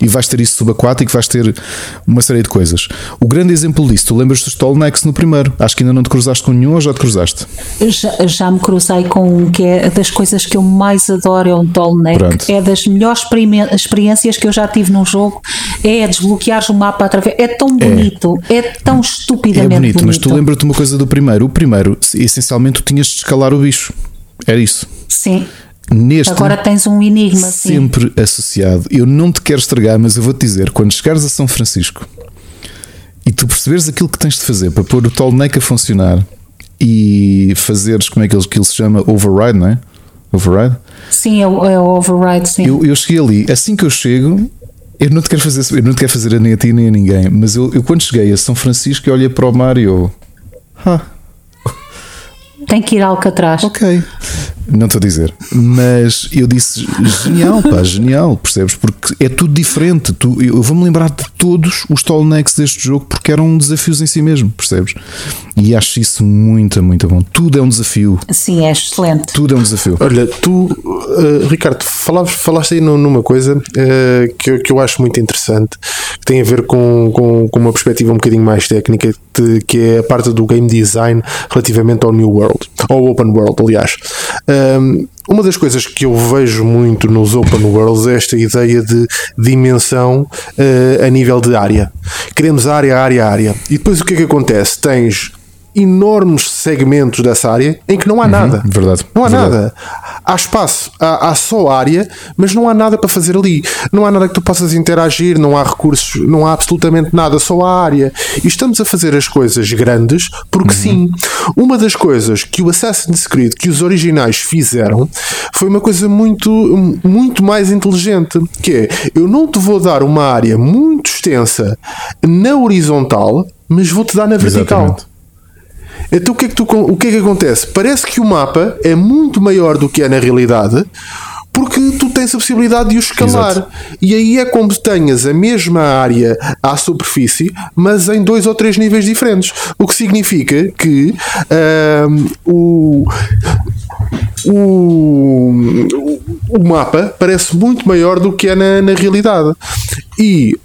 E vais ter isso subaquático, vais ter uma série de coisas. O grande exemplo disso, tu lembras dos Tallnecks no primeiro? Acho que ainda não te cruzaste com nenhum ou já te cruzaste? Já, já me cruzei com um que é das coisas que eu mais adoro, é um. Pronto. É das melhores experiências que eu já tive num jogo. É desbloquear o mapa através. É tão é. bonito, é, é tão estupidamente é bonito, bonito. Mas tu lembras-te uma coisa do primeiro? O primeiro, essencialmente, tu tinhas de escalar o bicho. Era isso. Sim. Neste, Agora tens um enigma sempre sim. associado. Eu não te quero estragar, mas eu vou te dizer: quando chegares a São Francisco e tu perceberes aquilo que tens de fazer para pôr o Tolneck a funcionar e fazeres, como é que ele, que ele se chama? Override, não é? Override? Sim, é o, é o override, sim. Eu, eu cheguei ali, assim que eu chego, eu não te quero fazer, eu não te quero fazer nem a ti nem a ninguém, mas eu, eu quando cheguei a São Francisco, eu olhei para o mar e eu. Ah, tem que ir ao Alcatraz. Ok. Não estou a dizer. Mas eu disse genial, pá, genial, percebes? Porque é tudo diferente. Tu, eu vou-me lembrar de todos os tallnecks deste jogo porque eram desafios em si mesmo, percebes? E acho isso muito, muito bom. Tudo é um desafio. Sim, é excelente. Tudo é um desafio. Olha, tu, uh, Ricardo, falaste, falaste aí numa coisa uh, que, eu, que eu acho muito interessante, que tem a ver com, com, com uma perspectiva um bocadinho mais técnica, de, que é a parte do game design relativamente ao New World, ao Open World, aliás. Um, uma das coisas que eu vejo muito nos open worlds é esta ideia de dimensão uh, a nível de área. Queremos área, área, área. E depois o que é que acontece? Tens enormes segmentos dessa área em que não há uhum, nada. Verdade. Não há verdade. nada. Há espaço, há, há, só área, mas não há nada para fazer ali. Não há nada que tu possas interagir, não há recursos, não há absolutamente nada, só há área. E estamos a fazer as coisas grandes porque uhum. sim. Uma das coisas que o Assassin's Creed, que os originais fizeram, foi uma coisa muito, muito mais inteligente, que é, eu não te vou dar uma área muito extensa na horizontal, mas vou-te dar na vertical. Exatamente. Então o que, é que tu, o que é que acontece? Parece que o mapa é muito maior do que é na realidade, porque tu tens a possibilidade de o escalar. Exato. E aí é como se tenhas a mesma área à superfície, mas em dois ou três níveis diferentes. O que significa que uh, o, o, o mapa parece muito maior do que é na, na realidade. E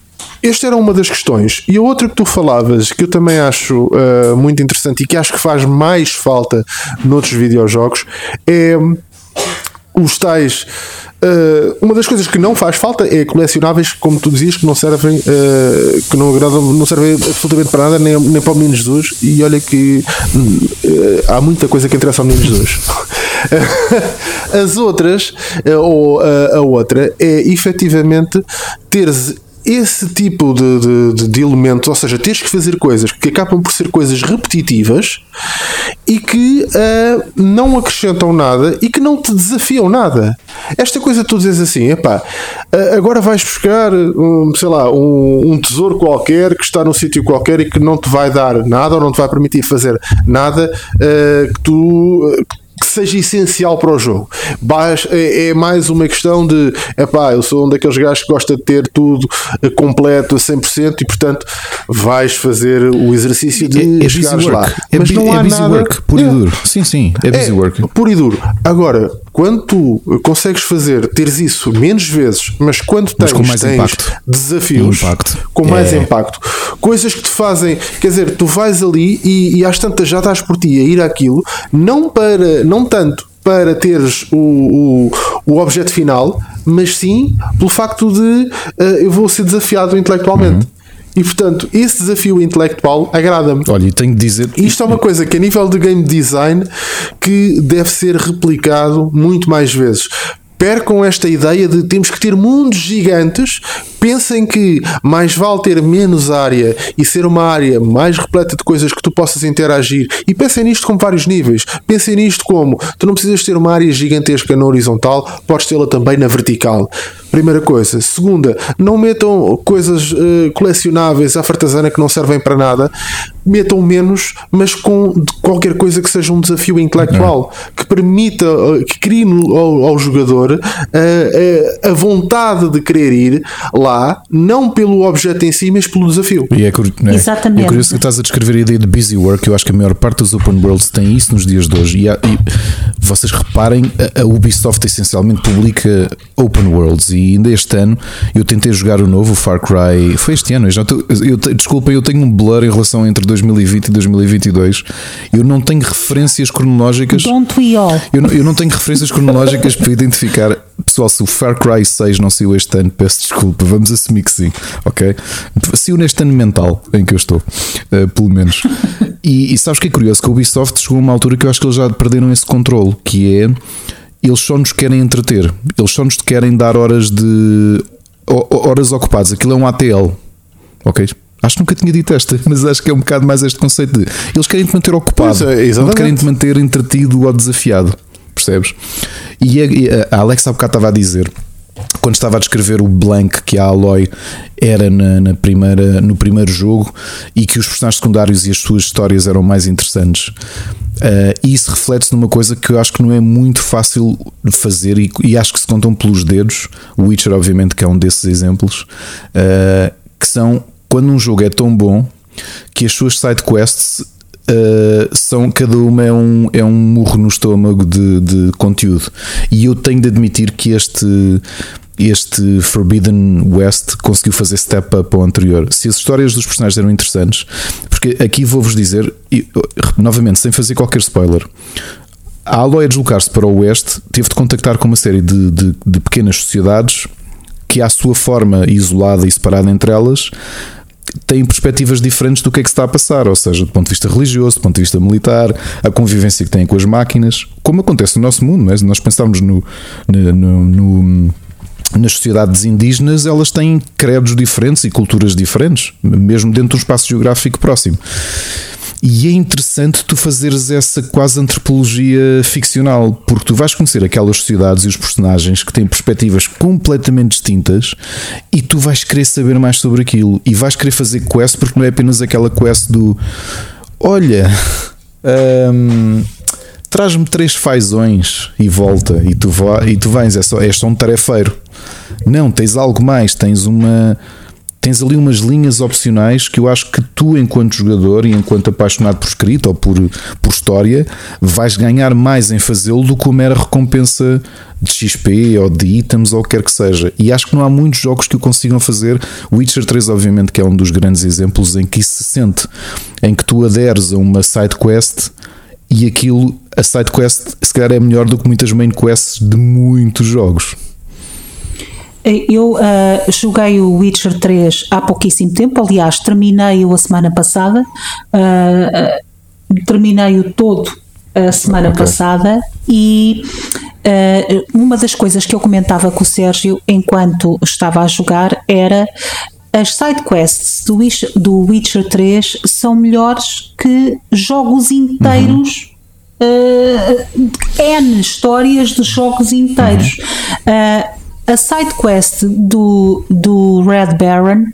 esta era uma das questões. E a outra que tu falavas, que eu também acho uh, muito interessante e que acho que faz mais falta noutros videojogos, é os tais. Uh, uma das coisas que não faz falta é colecionáveis, como tu dizias, que não servem, uh, que não agradam, não servem absolutamente para nada, nem, nem para o Menino Jesus. E olha que uh, há muita coisa que interessa ao Menino Jesus. As outras, ou a outra, é efetivamente teres esse tipo de, de, de, elementos, ou seja, tens que fazer coisas que acabam por ser coisas repetitivas e que uh, não acrescentam nada e que não te desafiam nada. Esta coisa tu dizes assim, epá, uh, agora vais buscar, um, sei lá, um, um, tesouro qualquer que está num sítio qualquer e que não te vai dar nada ou não te vai permitir fazer nada uh, que tu que seja essencial para o jogo. É, é mais uma questão de epá, eu sou um daqueles gajos que gosta de ter tudo eh, completo a 100% e portanto vais fazer o exercício de é, é chegares lá. É, Mas não é há busy nada... work, puro e é. duro. Sim, sim, é busy é, work. Puro e duro. Agora, quando tu consegues fazer, teres isso menos vezes, mas quando tens, mas com mais tens impacto. desafios impacto. com mais é. impacto, coisas que te fazem, quer dizer, tu vais ali e, e às tantas já estás por ti a ir àquilo, não para não tanto para teres o, o, o objeto final, mas sim pelo facto de uh, eu vou ser desafiado intelectualmente. Uhum. E portanto, esse desafio intelectual agrada-me. Olha, e tenho de dizer. Isto é uma coisa que, a nível de game design, que deve ser replicado muito mais vezes percam esta ideia de temos que ter mundos gigantes. Pensem que mais vale ter menos área e ser uma área mais repleta de coisas que tu possas interagir. E pensem nisto com vários níveis. Pensem nisto como tu não precisas ter uma área gigantesca na horizontal, podes tê-la também na vertical. Primeira coisa. Segunda, não metam coisas uh, colecionáveis à fartazana que não servem para nada. Metam menos, mas com qualquer coisa que seja um desafio intelectual, que permita, uh, que crie ao, ao jogador uh, a vontade de querer ir lá, não pelo objeto em si, mas pelo desafio. E é, é, Exatamente. é curioso que estás a descrever a ideia de busy work. Eu acho que a maior parte dos open worlds tem isso nos dias de hoje. E, há, e vocês reparem, a Ubisoft essencialmente publica open worlds e ainda este ano eu tentei jogar o novo Far Cry. Foi este ano, eu já tô, eu, desculpa, eu tenho um blur em relação entre 2020 e 2022. Eu não tenho referências cronológicas. Don't we all? Eu não, eu não tenho referências cronológicas para identificar. Pessoal, se o Far Cry 6 não saiu este ano, peço desculpa, vamos assumir que sim, ok? Saiu neste ano mental em que eu estou, uh, pelo menos. E, e sabes que é curioso? Que a Ubisoft chegou a uma altura que eu acho que eles já perderam esse controle, que é eles só nos querem entreter, eles só nos querem dar horas de horas ocupadas. Aquilo é um ATL, ok? Acho que nunca tinha dito esta, mas acho que é um bocado mais este conceito de eles querem te manter ocupado, é, não te querem te manter entretido ou desafiado, percebes? E a, a Alex há bocado estava a dizer quando estava a descrever o blank que a Aloy era na, na, primeira, no primeiro jogo e que os personagens secundários e as suas histórias eram mais interessantes. Uh, e isso reflete-se numa coisa que eu acho que não é muito fácil de fazer e, e, acho que se contam pelos dedos. O Witcher, obviamente, que é um desses exemplos, uh, que são quando um jogo é tão bom que as suas side quests Uh, são cada uma é um, é um murro no estômago de, de conteúdo. E eu tenho de admitir que este este Forbidden West conseguiu fazer step up ao anterior. Se as histórias dos personagens eram interessantes, porque aqui vou-vos dizer, e, novamente, sem fazer qualquer spoiler, a Aloy a deslocar-se para o Oeste teve de contactar com uma série de, de, de pequenas sociedades que, à sua forma isolada e separada entre elas, têm perspectivas diferentes do que é que se está a passar, ou seja, do ponto de vista religioso, do ponto de vista militar, a convivência que têm com as máquinas, como acontece no nosso mundo, não é? nós pensarmos no, no, no nas sociedades indígenas elas têm credos diferentes e culturas diferentes, mesmo dentro de um espaço geográfico próximo. E é interessante tu fazeres essa quase antropologia ficcional, porque tu vais conhecer aquelas sociedades e os personagens que têm perspectivas completamente distintas e tu vais querer saber mais sobre aquilo e vais querer fazer quest porque não é apenas aquela quest do olha. Hum, traz-me três fazões e volta e tu, e tu vens, é só, és só um tarefeiro. Não, tens algo mais, tens uma tens ali umas linhas opcionais que eu acho que tu, enquanto jogador e enquanto apaixonado por escrita ou por, por história, vais ganhar mais em fazê-lo do que uma mera recompensa de XP ou de itens ou o que quer que seja. E acho que não há muitos jogos que o consigam fazer. Witcher 3, obviamente, que é um dos grandes exemplos em que isso se sente, em que tu aderes a uma side quest e aquilo, a side quest, se calhar é melhor do que muitas main quests de muitos jogos. Eu uh, joguei o Witcher 3 há pouquíssimo tempo, aliás, terminei-o a semana passada, uh, terminei-o todo a semana okay. passada e uh, uma das coisas que eu comentava com o Sérgio enquanto estava a jogar era as sidequests do Witcher, do Witcher 3 são melhores que jogos inteiros. Uhum. Uh, N histórias de jogos inteiros. Uhum. Uh, a side quest do, do Red Baron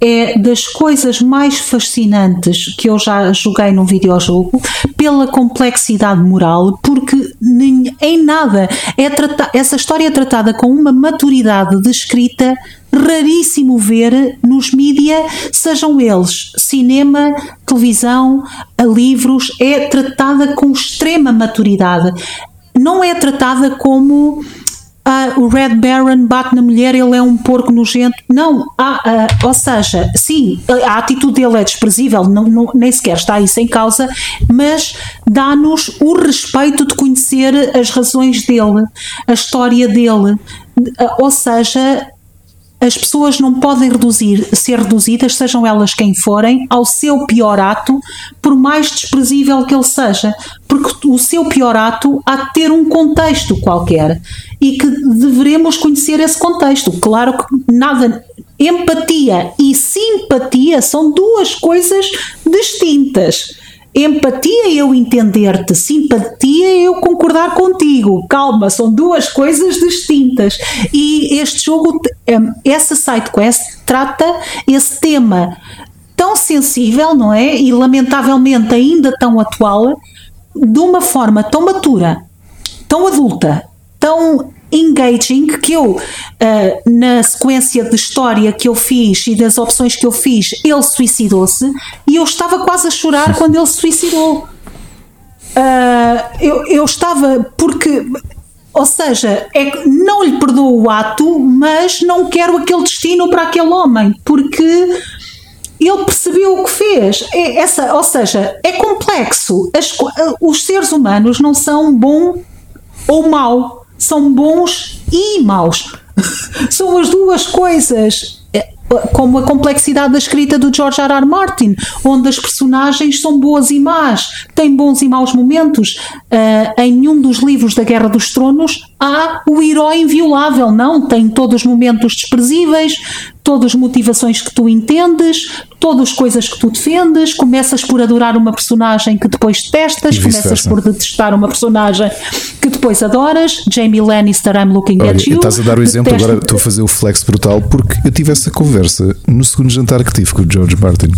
é das coisas mais fascinantes que eu já joguei num videojogo pela complexidade moral, porque nem, em nada é trata, essa história é tratada com uma maturidade de escrita raríssimo ver nos mídia, sejam eles cinema, televisão, livros, é tratada com extrema maturidade. Não é tratada como ah, o Red Baron bate na mulher, ele é um porco nojento. Não, ah, ah, ou seja, sim, a atitude dele é desprezível, não, não, nem sequer está isso em causa, mas dá-nos o respeito de conhecer as razões dele, a história dele. Ah, ou seja, as pessoas não podem reduzir, ser reduzidas, sejam elas quem forem, ao seu pior ato, por mais desprezível que ele seja, porque o seu pior ato há de ter um contexto qualquer e que devemos conhecer esse contexto. Claro que nada. Empatia e simpatia são duas coisas distintas. Empatia é eu entender-te, simpatia é eu concordar contigo. Calma, são duas coisas distintas. E este jogo, hum, essa side quest trata esse tema tão sensível, não é? E lamentavelmente ainda tão atual, de uma forma tão matura, tão adulta, tão engaging que eu, uh, na sequência de história que eu fiz e das opções que eu fiz, ele suicidou-se e eu estava quase a chorar quando ele se suicidou. Uh, eu, eu estava, porque ou seja, é que não lhe perdoo o ato, mas não quero aquele destino para aquele homem, porque ele percebeu o que fez. É essa, ou seja, é complexo. As, os seres humanos não são bom ou mau são bons e maus. são as duas coisas. É, como a complexidade da escrita do George R. R. Martin, onde as personagens são boas e más, têm bons e maus momentos. Uh, em nenhum dos livros da Guerra dos Tronos há o herói inviolável, não. Tem todos os momentos desprezíveis, todas as motivações que tu entendes, todas as coisas que tu defendes, começas por adorar uma personagem que depois detestas, começas por detestar uma personagem que depois adoras. Jamie Lannister, I'm looking Olha, at you. Estás a dar o exemplo, agora estou a fazer o flex brutal, porque eu tive essa conversa no segundo jantar que tive com o George Martin.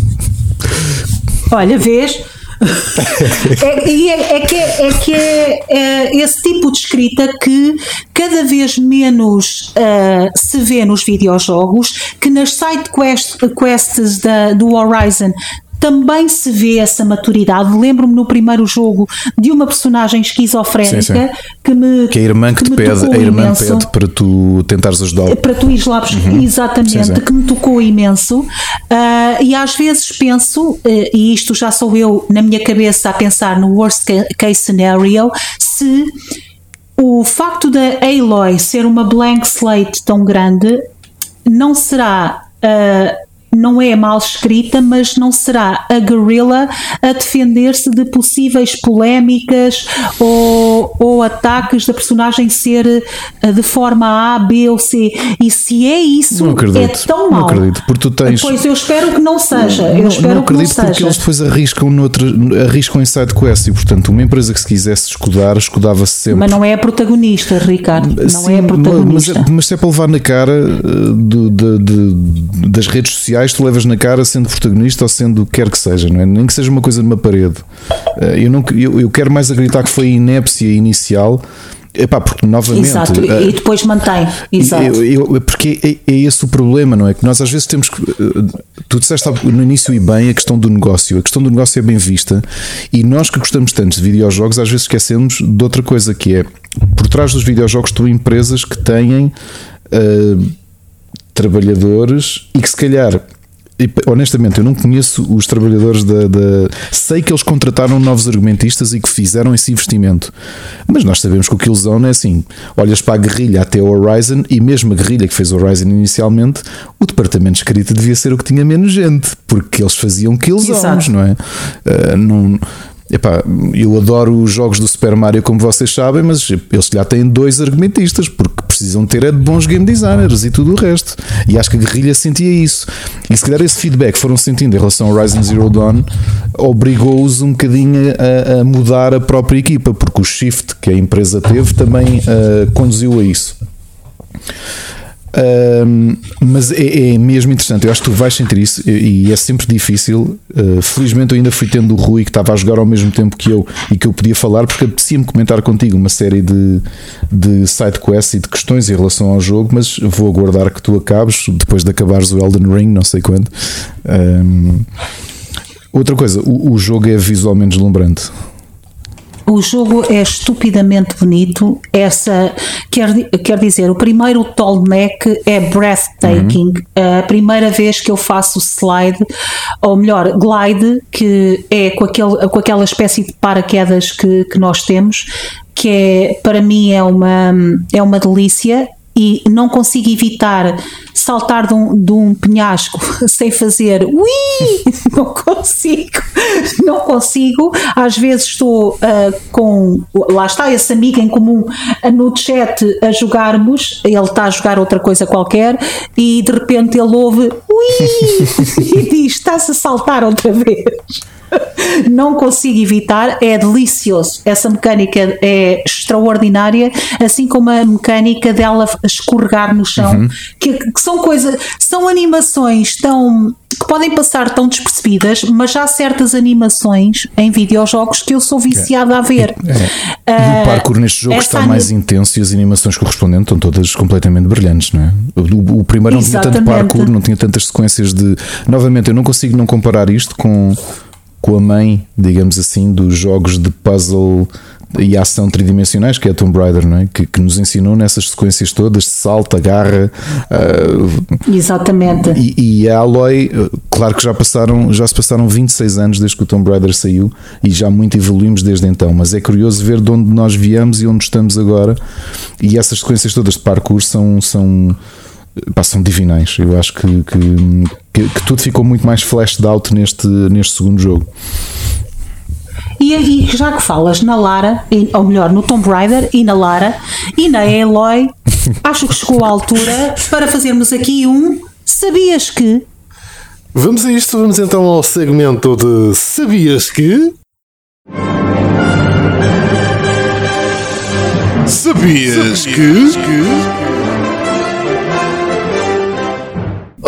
Olha, vês? é, é, é, que, é, que é, é, esse tipo de escrita que cada vez menos uh, se vê nos videojogos, que nas side quest, quests da, do Horizon também se vê essa maturidade. Lembro-me no primeiro jogo de uma personagem esquizofrénica sim, sim. que me. Que a irmã que, que te pede, a irmã imenso, pede para tu tentares ajudá-lo. Para tu ires lá, uhum. exatamente, sim, que me tocou imenso. Uh, e às vezes penso, uh, e isto já sou eu na minha cabeça a pensar no worst case scenario, se o facto da Aloy ser uma blank slate tão grande não será. Uh, não é mal escrita, mas não será a guerrilla a defender-se de possíveis polémicas ou, ou ataques da personagem ser uh, de forma A, B ou C. E se é isso, Não acredito. é tão Não mal. acredito, porque tu tens- Pois eu espero que não seja. eu não, espero não que não acredito porque seja. eles depois arriscam, noutra, arriscam em side quest e, portanto, uma empresa que se quisesse escudar, escudava-se sempre. Mas não é a protagonista, Ricardo. Não Sim, é a mas, protagonista. mas, mas se é para levar na cara eh, do- de- de- das redes sociais, tu levas na cara sendo protagonista ou sendo o que quer que seja, não é? Nem que seja uma coisa numa parede. Eh, Eu, não, eu, eu quero mais acreditar que foi a inépcia inicial. Epá, porque novamente Exato, eh, e depois mantém. Exato. eu- eu- porque é, é esse o problema, não é? Que nós às vezes temos que. eh, Tu disseste no início e bem a questão do negócio. A questão do negócio é bem vista e nós que gostamos tanto de videojogos às vezes esquecemos de outra coisa que é por trás dos videojogos estão empresas que têm eh, trabalhadores e que se calhar. E, Honestamente, eu não conheço os trabalhadores da, da- Sei que eles contrataram novos argumentistas e que fizeram esse investimento. Mas nós sabemos que o Killzone é assim: olhas para a guerrilha até o Horizon, e mesmo a guerrilha que fez o Horizon inicialmente, o departamento de escrita devia ser o que tinha menos gente, porque eles faziam Killzones, não é? Ah, não. Epá, eu adoro os jogos do Super Mario, como vocês sabem, mas eles já têm dois argumentistas, porque precisam ter é de bons game designers e tudo o resto. E acho que a guerrilha sentia isso. E se calhar esse feedback foram sentindo em relação ao Horizon Zero Dawn obrigou-os um bocadinho a, a mudar a própria equipa, porque o shift que a empresa teve também ah, conduziu a isso. Ahm, mas é, é mesmo interessante, eu acho que tu vais sentir isso e, é sempre difícil. Uh, felizmente eu ainda fui tendo o Rui que estava a jogar ao mesmo tempo que eu e que eu podia falar, porque apetecia-me comentar contigo uma série de, de side quests e de questões em relação ao jogo, mas vou aguardar que tu acabes depois de acabares o Elden Ring, não sei quando. Ahm, outra coisa, o, o jogo é visualmente deslumbrante. O jogo é estupidamente bonito. Essa quer, quer dizer, o primeiro Tolmec é breathtaking. A primeira vez que eu faço slide, ou melhor, glide, que é com, aquele, com aquela espécie de paraquedas que, que nós temos, que é para mim é uma, é uma delícia e não consigo evitar saltar de um, de um penhasco sem fazer ui, não consigo, não consigo. Às vezes estou ah, com, lá está esse amigo em comum no chat a jogarmos, ele está a jogar outra coisa qualquer e de repente ele ouve ui e diz: estás a saltar outra vez. Não consigo evitar, é delicioso. Essa mecânica é extraordinária, assim como a mecânica dela escorregar no chão, que, que são coisas, são animações tão que podem passar tão despercebidas, mas há certas animações em videojogos que eu sou viciada a ver. E Ah, o parkour neste jogo está ani- mais intenso e as animações correspondentes estão todas completamente brilhantes, não é? O, o primeiro não tinha tanto Exatamente. parkour, não tinha tantas sequências de. Novamente, eu não consigo não comparar isto com, com a mãe, digamos assim, dos jogos de puzzle e ação tridimensionais, que é a Tomb Raider, não é? Que, que nos ensinou nessas sequências todas de salto, agarra. ah, Exatamente. e, e a Aloy, eh, claro que já passaram, já se passaram 26 anos desde que o Tomb Raider saiu e já muito evoluímos desde então, mas é curioso ver de onde nós viemos e onde estamos agora. E essas sequências todas de parkour são, são, pá, são divinais. Eu acho que, que, que- que tudo ficou muito mais flashed out neste, neste segundo jogo. E, e já que falas na Lara, e- ou melhor, no Tomb Raider e na Lara e na Eloy, acho que chegou a altura para fazermos aqui um Sabias que? Vamos a isto, vamos então ao segmento de Sabias que? Sabias que?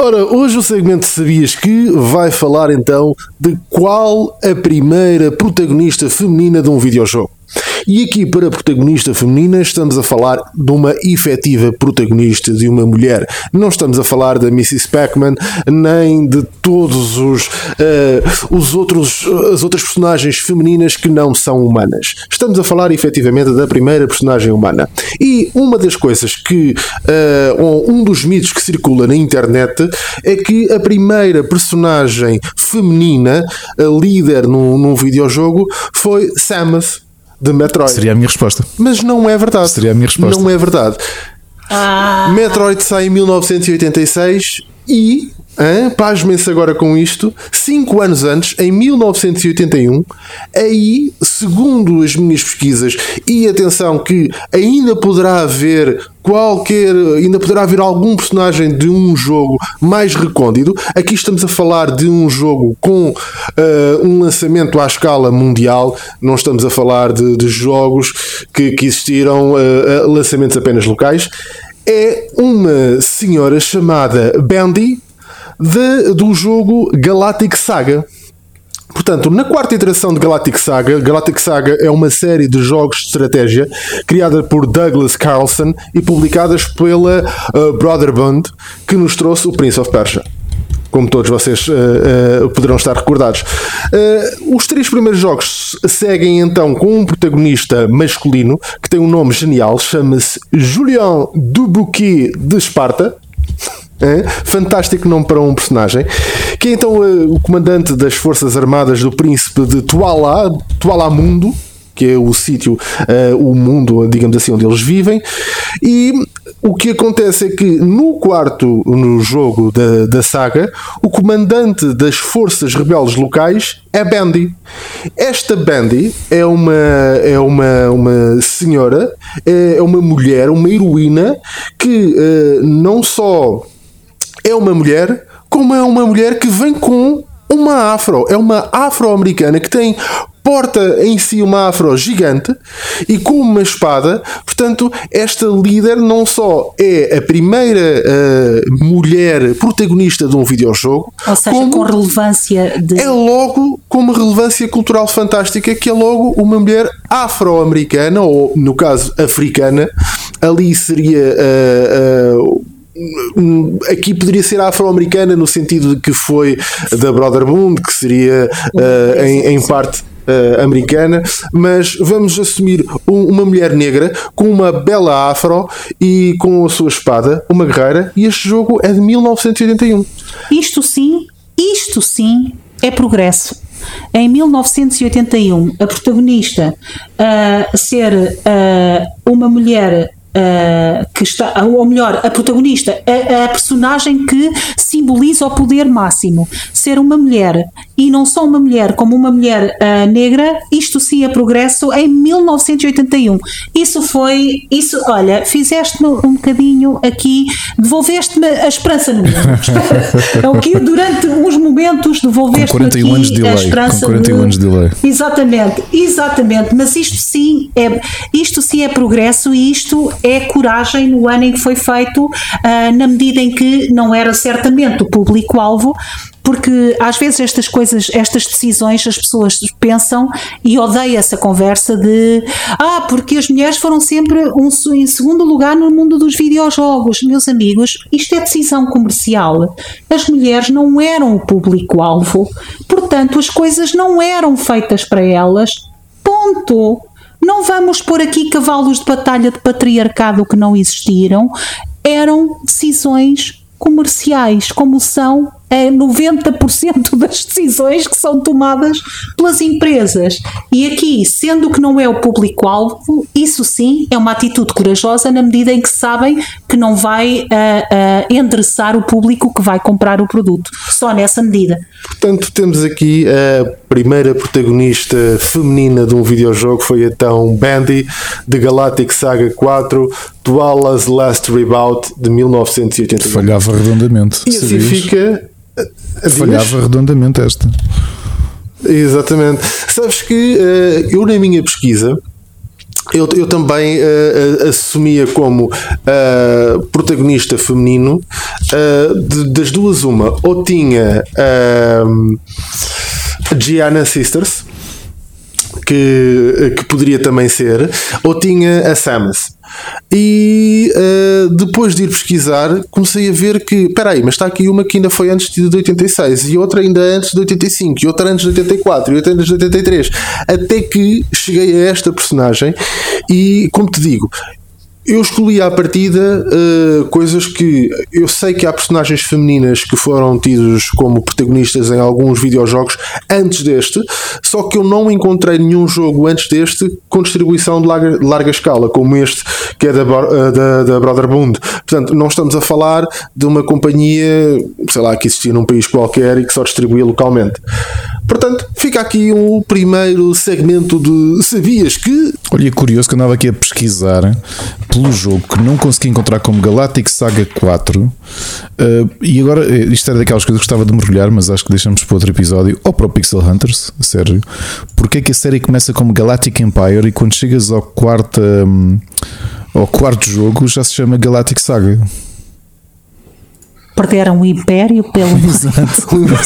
Ora, hoje o segmento Sabias que vai falar então de qual a primeira protagonista feminina de um videojogo. E aqui, para protagonista feminina, estamos a falar de uma efetiva protagonista, de uma mulher. Não estamos a falar da Mrs. Pac-Man, nem de todos os, eh, os outros, as outras personagens femininas que não são humanas. Estamos a falar efetivamente da primeira personagem humana. E uma das coisas que, ou um dos mitos que circula na internet é que a primeira personagem feminina, a líder num, num videojogo, foi Samus de Metroid. Seria a minha resposta. Mas não é verdade. Seria a minha resposta. Não é verdade. Ah, Metroid sai em 1986 e Pasmem-se agora com isto. Cinco anos antes, em 1981, aí, segundo as minhas pesquisas, e atenção que ainda poderá haver qualquer. ainda poderá haver algum personagem de um jogo mais recôndito. Aqui estamos a falar de um jogo com uh, um lançamento à escala mundial, não estamos a falar de, de jogos que, que existiram, uh, lançamentos apenas locais. É uma senhora chamada Bandy de, do jogo Galactic Saga. Portanto, na quarta iteração de Galactic Saga, Galactic Saga é uma série de jogos de estratégia criada por Douglas Carlson e publicadas pela uh, Brotherhood, que nos trouxe o Prince of Persia. Como todos vocês uh, uh, poderão estar recordados. os três primeiros jogos seguem então com um protagonista masculino que tem um nome genial, chama-se Julien Dubuquet de Esparta Fantástico nome para um personagem. Que é então uh, o comandante das Forças Armadas do Príncipe de Tuala, Tuala Mundo, que é o sítio, uh, o mundo, digamos assim, onde eles vivem. E o que acontece é que no quarto no jogo da, da saga, o comandante das forças rebeldes locais é Bandy. Esta Bandy é uma, é uma, uma senhora, é uma mulher, uma heroína que uh, não só é uma mulher, como é uma mulher que vem com uma afro. É uma afro-americana que tem porta em si uma afro gigante e com uma espada. Portanto, esta líder não só é a primeira uh, mulher protagonista de um videojogo, ou seja, como com relevância de. É logo com uma relevância cultural fantástica, que é logo uma mulher afro-americana, ou no caso africana. Ali seria. Aqui poderia ser afro-americana no sentido de que foi da Brotherhood, que seria uh, em, em parte uh, americana, mas vamos assumir um, uma mulher negra com uma bela afro e com a sua espada, uma guerreira, e este jogo é de 1981. Isto sim, isto sim é progresso. Em 1981, a protagonista uh, ser uma mulher Uh, que está, ou melhor, a protagonista, a, a, personagem que simboliza o poder máximo. Ser uma mulher, e não só uma mulher, como uma mulher uh, negra, isto sim é progresso em 1981. Isso foi, isso, olha, fizeste-me um bocadinho aqui, devolveste-me a esperança no mundo. é o que durante uns momentos devolveste-me aqui anos de a esperança. Com 41 de, anos de delay. Exatamente, exatamente, mas isto sim é, isto sim é progresso e isto é coragem no ano em que foi feito, uh, na medida em que não era certamente o público-alvo, porque às vezes estas coisas, estas decisões, as pessoas pensam e odeia essa conversa de ah, porque as mulheres foram sempre um, em segundo lugar no mundo dos videojogos. Meus amigos, isto é decisão comercial. As mulheres não eram o público-alvo, portanto, as coisas não eram feitas para elas. Ponto. Não vamos pôr aqui cavalos de batalha de patriarcado que não existiram. Eram decisões comerciais, como são é 90% das decisões que são tomadas pelas empresas. E aqui, sendo que não é o público-alvo, isso sim é uma atitude corajosa na medida em que sabem que não vai uh, uh, endereçar o público que vai comprar o produto. Só nessa medida. Portanto, temos aqui a primeira protagonista feminina de um videojogo, foi então Bandy, de Galactic Saga 4, Tuala's Last Reboot, de 1980. Falhava redondamente. E assim fica Falhava redondamente esta. Exatamente. Sabes que uh, eu, na minha pesquisa, eu, eu também uh, assumia como uh, protagonista feminino de, das duas, uma, ou tinha Gianna Sisters, que, que poderia também ser, ou tinha a Samus. E uh, depois de ir pesquisar, comecei a ver que, espera aí, mas está aqui uma que ainda foi antes de 86, e outra ainda antes de 85, e outra antes de 84, e outra antes de 83, até que cheguei a esta personagem. E como te digo, eu escolhi à partida uh, coisas que eu sei que há personagens femininas que foram tidos como protagonistas em alguns videojogos antes deste, só que eu não encontrei nenhum jogo antes deste com distribuição de larga, larga escala, como este que é da, uh, da, da Brotherhood. Portanto, não estamos a falar de uma companhia, sei lá, que existia num país qualquer e que só distribuía localmente. Portanto, fica aqui um primeiro segmento de sabias que. Olha, é curioso que eu andava aqui a pesquisar pelo jogo que não consegui encontrar como Galactic Saga 4. Uh, eh, e agora, eh, isto era daquelas coisas que gostava de mergulhar, mas acho que deixamos para outro episódio, ou para o Pixel Hunters, sério. Porque é que a série começa como Galactic Empire e quando chegas ao quarto, um, ao quarto jogo já se chama Galactic Saga? Perderam o Império pelo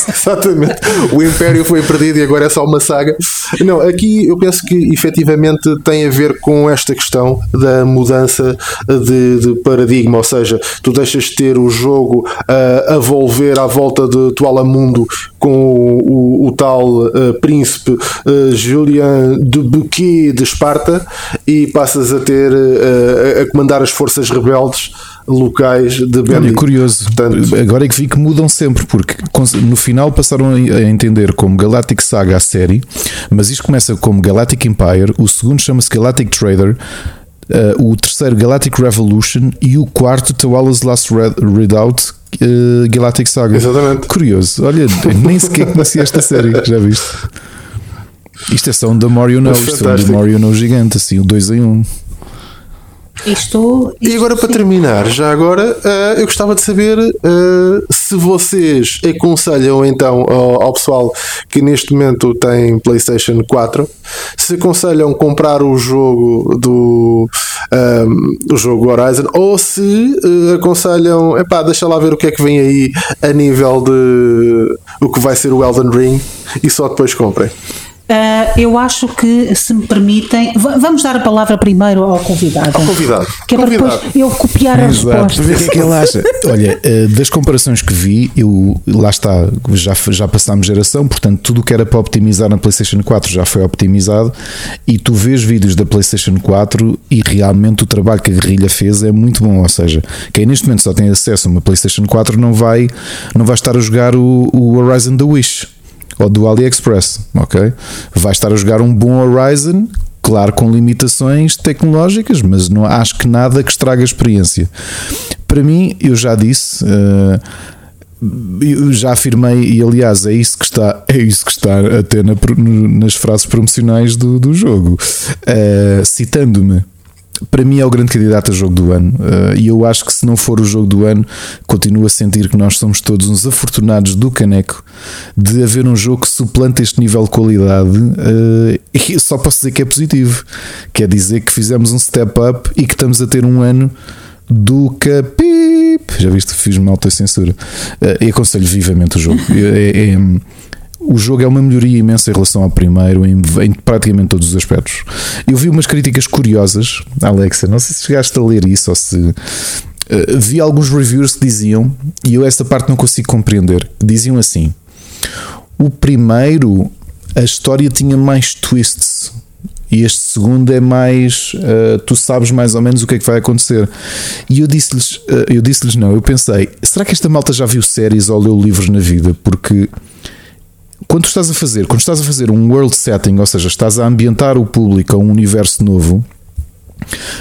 Exatamente. O Império foi perdido e agora é só uma saga. Não, aqui eu penso que efetivamente tem a ver com esta questão da mudança de, de paradigma, ou seja, tu deixas de ter o jogo uh, a volver à volta de Tualamundo com o, o, o tal uh, príncipe uh, Julian de Bouquet de Esparta e passas a ter uh, a comandar as forças rebeldes locais de Berlim. É curioso. Portanto, Agora é que vi que mudam sempre, porque no final passaram a entender como Galactic Saga a série, mas isto começa como Galactic Empire, o segundo chama-se Galactic Trader. Uh, o terceiro Galactic Revolution e o quarto Tawala's Last Redoubt uh, Galactic Saga. Exatamente. Curioso. Olha, nem sequer conhecia esta série, já viste? Isto é só um da Mario No, isto é um da Mario No gigante, assim, o 2 em 1. Um. Isto, isto, e agora, para terminar, já agora, uh, eu gostava de saber uh, se vocês aconselham então ao, ao, pessoal que neste momento tem PlayStation 4, se aconselham comprar o jogo do um, ehm, o jogo Horizon ou se uh, aconselham, epá, deixa lá ver o que é que vem aí a nível de o que vai ser o Elden Ring e só depois comprem. Uh, eu acho que, se me permitem, vamos dar a palavra primeiro ao convidado. Ao convidado. Que é para depois eu copiar a resposta. o que é que ele acha. Olha, uh, das comparações que vi, eu, lá está, já, já passámos geração, portanto, tudo o que era para optimizar na PlayStation 4 já foi optimizado. E tu vês vídeos da PlayStation 4 e realmente o trabalho que a guerrilha fez é muito bom. Ou seja, quem neste momento só tem acesso a uma PlayStation 4 não vai, não vai estar a jogar o, o Horizon the Wish ou do AliExpress, ok? Vai estar a jogar um bom Horizon, claro, com limitações tecnológicas, mas não acho que nada que estrague a experiência. Para mim, eu já disse. Uh, eu já afirmei, e aliás é isso que está, é isso que está até na, nas frases promocionais do, do jogo, uh, citando-me para mim é o grande candidato a jogo do ano. Uh, e eu acho que se não for o jogo do ano, continuo a sentir que nós somos todos uns afortunados do caneco de haver um jogo que suplanta este nível de qualidade. Uh, e só posso dizer que é positivo. Quer dizer que fizemos um step up e que estamos a ter um ano do capip. Já viste? Fiz uma autocensura. Uh, e aconselho vivamente o jogo. É, é, o jogo é uma melhoria imensa em relação ao primeiro, em, em, praticamente todos os aspectos. Eu vi umas críticas curiosas, Alexa, não sei se chegaste a ler isso ou se. Uh, vi alguns reviews que diziam, e eu essa parte não consigo compreender, diziam assim: o primeiro, a história tinha mais twists. E este segundo é mais. Uh, tu sabes mais ou menos o que é que vai acontecer. E eu disse-lhes, uh, eu disse-lhes não, eu pensei, será que esta malta já viu séries ou leu livros na vida? Porque quando estás a fazer, quando estás a fazer um world setting, ou seja, estás a ambientar o público a um universo novo,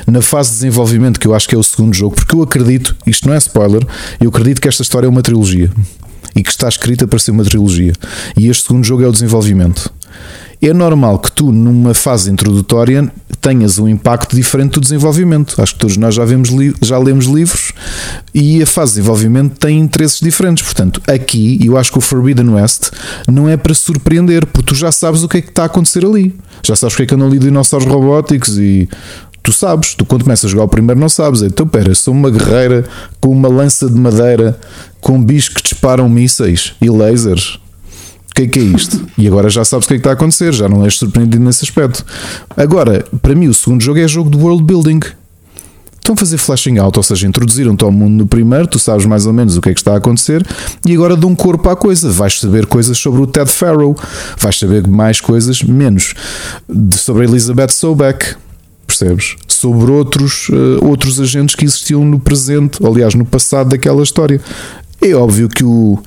na fase de desenvolvimento, que eu acho que é o segundo jogo, porque eu acredito, isto não é spoiler, eu acredito que esta história é uma trilogia e que está escrita para ser uma trilogia. E este segundo jogo é o desenvolvimento é normal que tu, numa fase introdutória, tenhas um impacto diferente do desenvolvimento. Acho que todos nós já, vemos já lemos livros e a fase de desenvolvimento tem interesses diferentes. Portanto, aqui, eu acho que o Forbidden West não é para surpreender, porque tu já sabes o que é que está a acontecer ali. Já sabes o que é que andam ali dinossauros robóticos e tu sabes, tu quando começas a jogar o primeiro não sabes. Então, pera, sou uma guerreira com uma lança de madeira com bichos que disparam mísseis e lasers o que é que é isto? E agora já sabes o que é que está a acontecer, já não és surpreendido nesse aspecto. Agora, para mim, o segundo jogo é jogo de world building. Estão a fazer flashing out, ou seja, introduziram-te ao mundo no primeiro, tu sabes mais ou menos o que é que está a acontecer, e agora dão corpo à coisa. Vais saber coisas sobre o Ted Farrow, vais saber mais coisas, menos de, sobre a Elizabeth Sobeck. percebes? Sobre outros, uh, outros agentes que existiam no presente, aliás, no passado daquela história. É óbvio que o,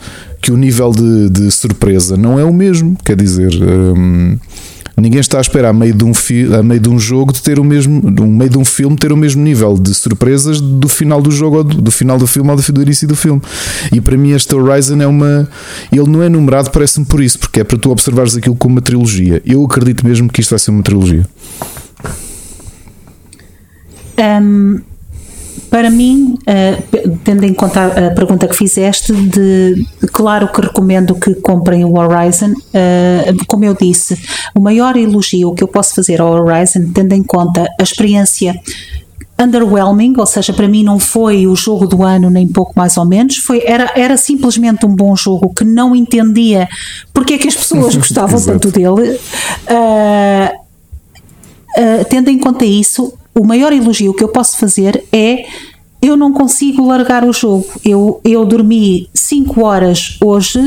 que o nível de, de surpresa não é o mesmo, quer dizer. Um, ninguém está a esperar a meio de um, a meio de um jogo de ter o mesmo, no meio de um filme ter o mesmo nível de surpresas do final do jogo do, do final do filme ou do, do início do filme. E para mim este Horizon é uma ele não é numerado, parece-me por isso, porque é para tu observares aquilo como uma trilogia. Eu acredito mesmo que isto vai ser uma trilogia. Um, para mim, uh, tendo em conta a pergunta que fizeste, de, claro que recomendo que comprem o Horizon. Uh, como eu disse, o maior elogio que eu posso fazer ao Horizon, tendo em conta a experiência underwhelming, ou seja, para mim não foi o jogo do ano nem pouco mais ou menos, foi, era, era simplesmente um bom jogo que não entendia porque é que as pessoas gostavam tanto dele. Uh, uh, tendo em conta isso, o maior elogio que eu posso fazer é eu não consigo largar o jogo. Eu, eu dormi 5 horas hoje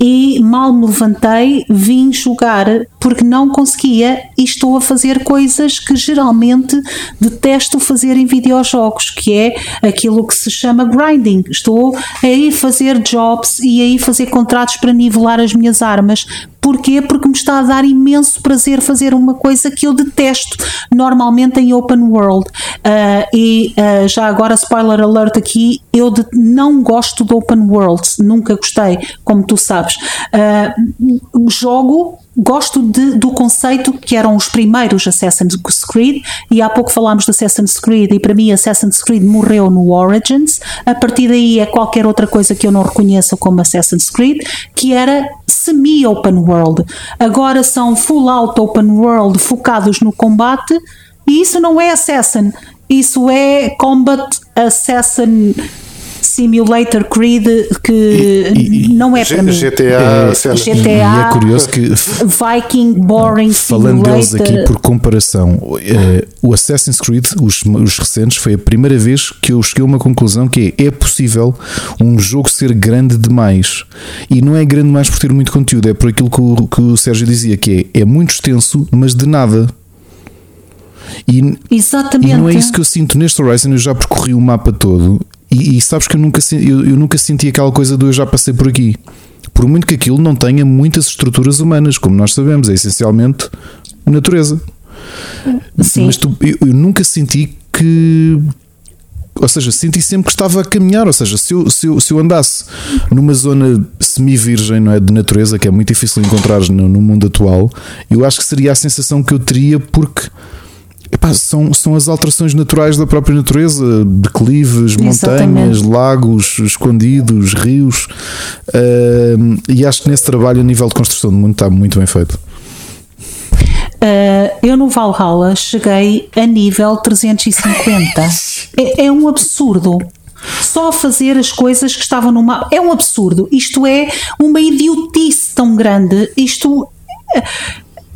e mal me levantei, vim jogar porque não conseguia e estou a fazer coisas que geralmente detesto fazer em videojogos, que é aquilo que se chama grinding. Estou a ir fazer jobs e a ir fazer contratos para nivelar as minhas armas. Porquê? Porque me está a dar imenso prazer fazer uma coisa que eu detesto normalmente em open world. Uh, e uh, já agora, spoiler alert aqui, eu de, não gosto de open worlds, nunca gostei, como tu sabes. Uh, jogo gosto de, do conceito que eram os primeiros Assassin's Creed e há pouco falámos de Assassin's Creed e para mim Assassin's Creed morreu no Origins. A partir daí é qualquer outra coisa que eu não reconheço como Assassin's Creed que era semi-open world. Agora são full out open world focados no combate e isso não é Assassin. Isso é Combat Assassin Simulator Creed que e, e, não é para mim. GTA, é, GTA e é curioso que Viking Boring falando Simulator. deles aqui por comparação, é, o Assassin's Creed, os, os recentes, foi a primeira vez que eu cheguei a uma conclusão que é, é possível um jogo ser grande demais e não é grande demais por ter muito conteúdo, é por aquilo que o, que o Sérgio dizia que é, é muito extenso, mas de nada. E, Exatamente. E não é isso que eu sinto neste Horizon. Eu já percorri o mapa todo e, e sabes que eu nunca, eu, eu nunca senti aquela coisa do eu já passei por aqui. Por muito que aquilo não tenha muitas estruturas humanas, como nós sabemos, é essencialmente natureza. Sim. Mas tu, eu, eu nunca senti que ou seja, senti sempre que estava a caminhar. Ou seja, se eu, se eu, se eu andasse numa zona semi-virgem não é, de natureza, que é muito difícil encontrar no, no, mundo atual, eu acho que seria a sensação que eu teria, porque Epá, são, são as alterações naturais da própria natureza, declives, montanhas, lagos escondidos, rios. Uh, e acho que nesse trabalho, a nível de construção do mundo, está muito bem feito. Uh, eu no Valhalla cheguei a nível 350. é, é um absurdo só fazer as coisas que estavam no mapa. É um absurdo. Isto é uma idiotice tão grande. Isto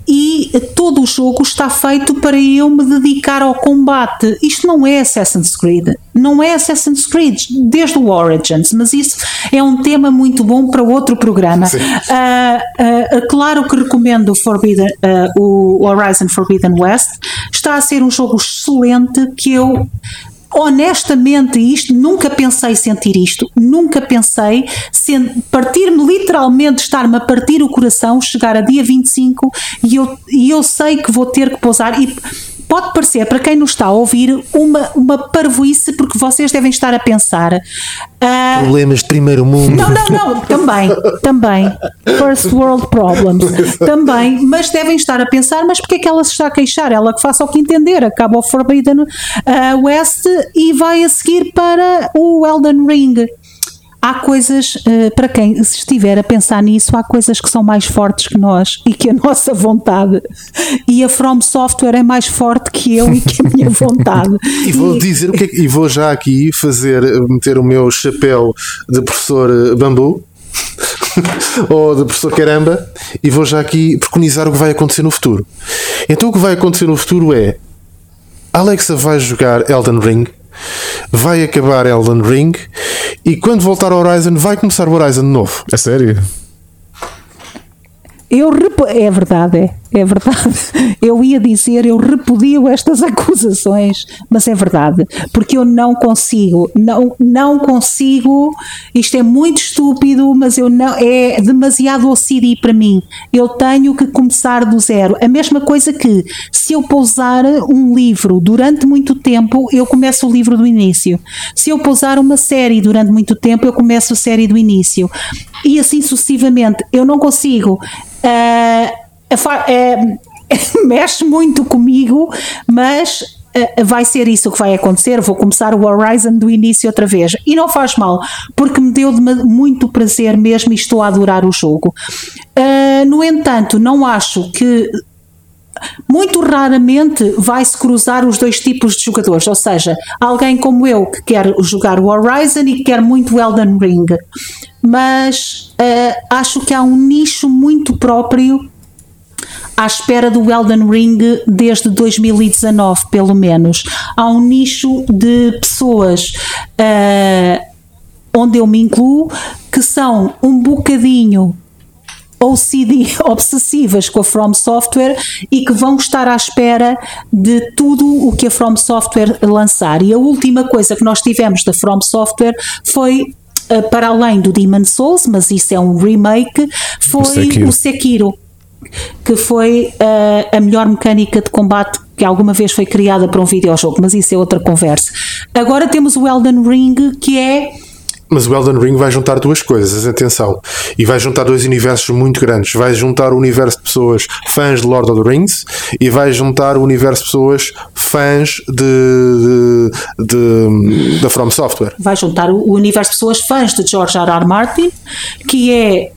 e todo o jogo está feito para eu me dedicar ao combate. Isto não é Assassin's Creed, não é Assassin's Creed desde o Origins, mas isso é um tema muito bom para outro programa. Uh, uh, claro que recomendo Forbidden, uh, o Horizon Forbidden West, está a ser um jogo excelente que eu honestamente isto, nunca pensei sentir isto, nunca pensei partir-me literalmente, estar-me a partir o coração, chegar a dia 25 e eu, e eu sei que vou ter que pousar e pode parecer, para quem nos está a ouvir, uma, uma parvoíce, porque vocês devem estar a pensar. Uh, Problemas de primeiro mundo. Não, não, não, também, também. First world problems, também, mas devem estar a pensar, mas porque é que ela se está a queixar? Ela que faça o que entender, acaba o Forbidden uh, West e vai a seguir para o Elden Ring há coisas, uh, para quem estiver a pensar nisso, há coisas que são mais fortes que nós e que a nossa vontade e a From Software é mais forte que eu e que a minha vontade. e vou dizer o que é, e vou já aqui fazer, meter o meu chapéu de professor eh, bambu. ou de professor caramba, e vou já aqui preconizar o que vai acontecer no futuro. Então, o que vai acontecer no futuro é Alexa vai jogar Elden Ring vai acabar Elden Ring e quando voltar ao Horizon vai começar o Horizon de novo. É sério? Eu é verdade, é. É verdade. Eu ia dizer, eu repudio estas acusações, mas é verdade, porque eu não consigo, não, não consigo, isto é muito estúpido, mas eu não, é demasiado OCD para mim. Eu tenho que começar do zero. A mesma coisa que se eu pousar um livro durante muito tempo, eu começo o livro do início. Se eu pousar uma série durante muito tempo, eu começo a série do início. E assim sucessivamente. Eu não consigo. Uh, é, mexe muito comigo, mas uh, vai ser isso que vai acontecer. Vou começar o Horizon do início outra vez. E não faz mal, porque me deu muito prazer mesmo e estou a adorar o jogo. Uh, no entanto, não acho que muito raramente vai-se cruzar os dois tipos de jogadores, ou seja, alguém como eu que quer jogar o Horizon e que quer muito Elden Ring, mas uh, acho que há um nicho muito próprio à espera do Elden Ring desde 2019, pelo menos. Há um nicho de pessoas uh, onde eu me incluo que são um bocadinho OCD, obsessivas com a From Software e que vão estar à espera de tudo o que a From Software lançar. E a última coisa que nós tivemos da From Software foi uh, para além do Demon Souls, mas isso é um remake, foi Sekiro. O Sekiro que foi uh, a melhor mecânica de combate que alguma vez foi criada para um videojogo, mas isso é outra conversa. Agora temos o Elden Ring, que é mas o Elden Ring vai juntar duas coisas, atenção. E vai juntar dois universos muito grandes. Vai juntar o universo de pessoas fãs de Lord of the Rings e vai juntar o universo de pessoas fãs de, de, da From Software. Vai juntar o universo de pessoas fãs de George R. R. Martin, que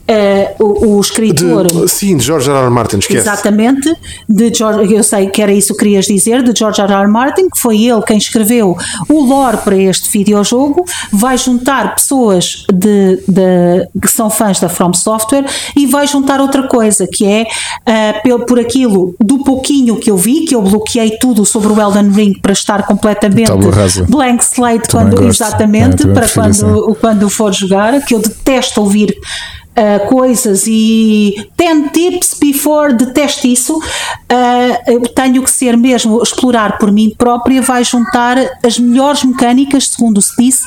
é uh, o, o, escritor. De, sim, de George R. R. Martin, esquece. Exatamente. De George, eu sei que era isso que querias dizer, de George R. R. Martin, que foi ele quem escreveu o lore para este videojogo. Vai juntar pessoas de, de, que são fãs da From Software e vai juntar outra coisa que é uh, por aquilo do pouquinho que eu vi, que eu bloqueei tudo sobre o Elden Ring para estar completamente blank slate quando, exatamente é, para quando, assim. quando for jogar, que eu detesto ouvir uh, coisas e 10 tips before deteste isso, uh, tenho que ser mesmo explorar por mim própria, vai juntar as melhores mecânicas, segundo se disse,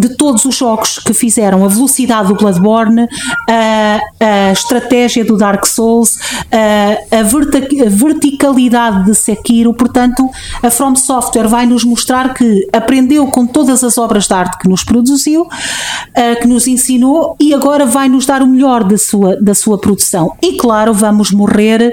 de todos os jogos que fizeram a velocidade do Bloodborne, a, a estratégia do Dark Souls, a, a, verticalidade de Sekiro. Portanto, a From Software vai nos mostrar que aprendeu com todas as obras de arte que nos produziu, que nos ensinou e agora vai nos dar o melhor da sua, da sua produção. E claro, vamos morrer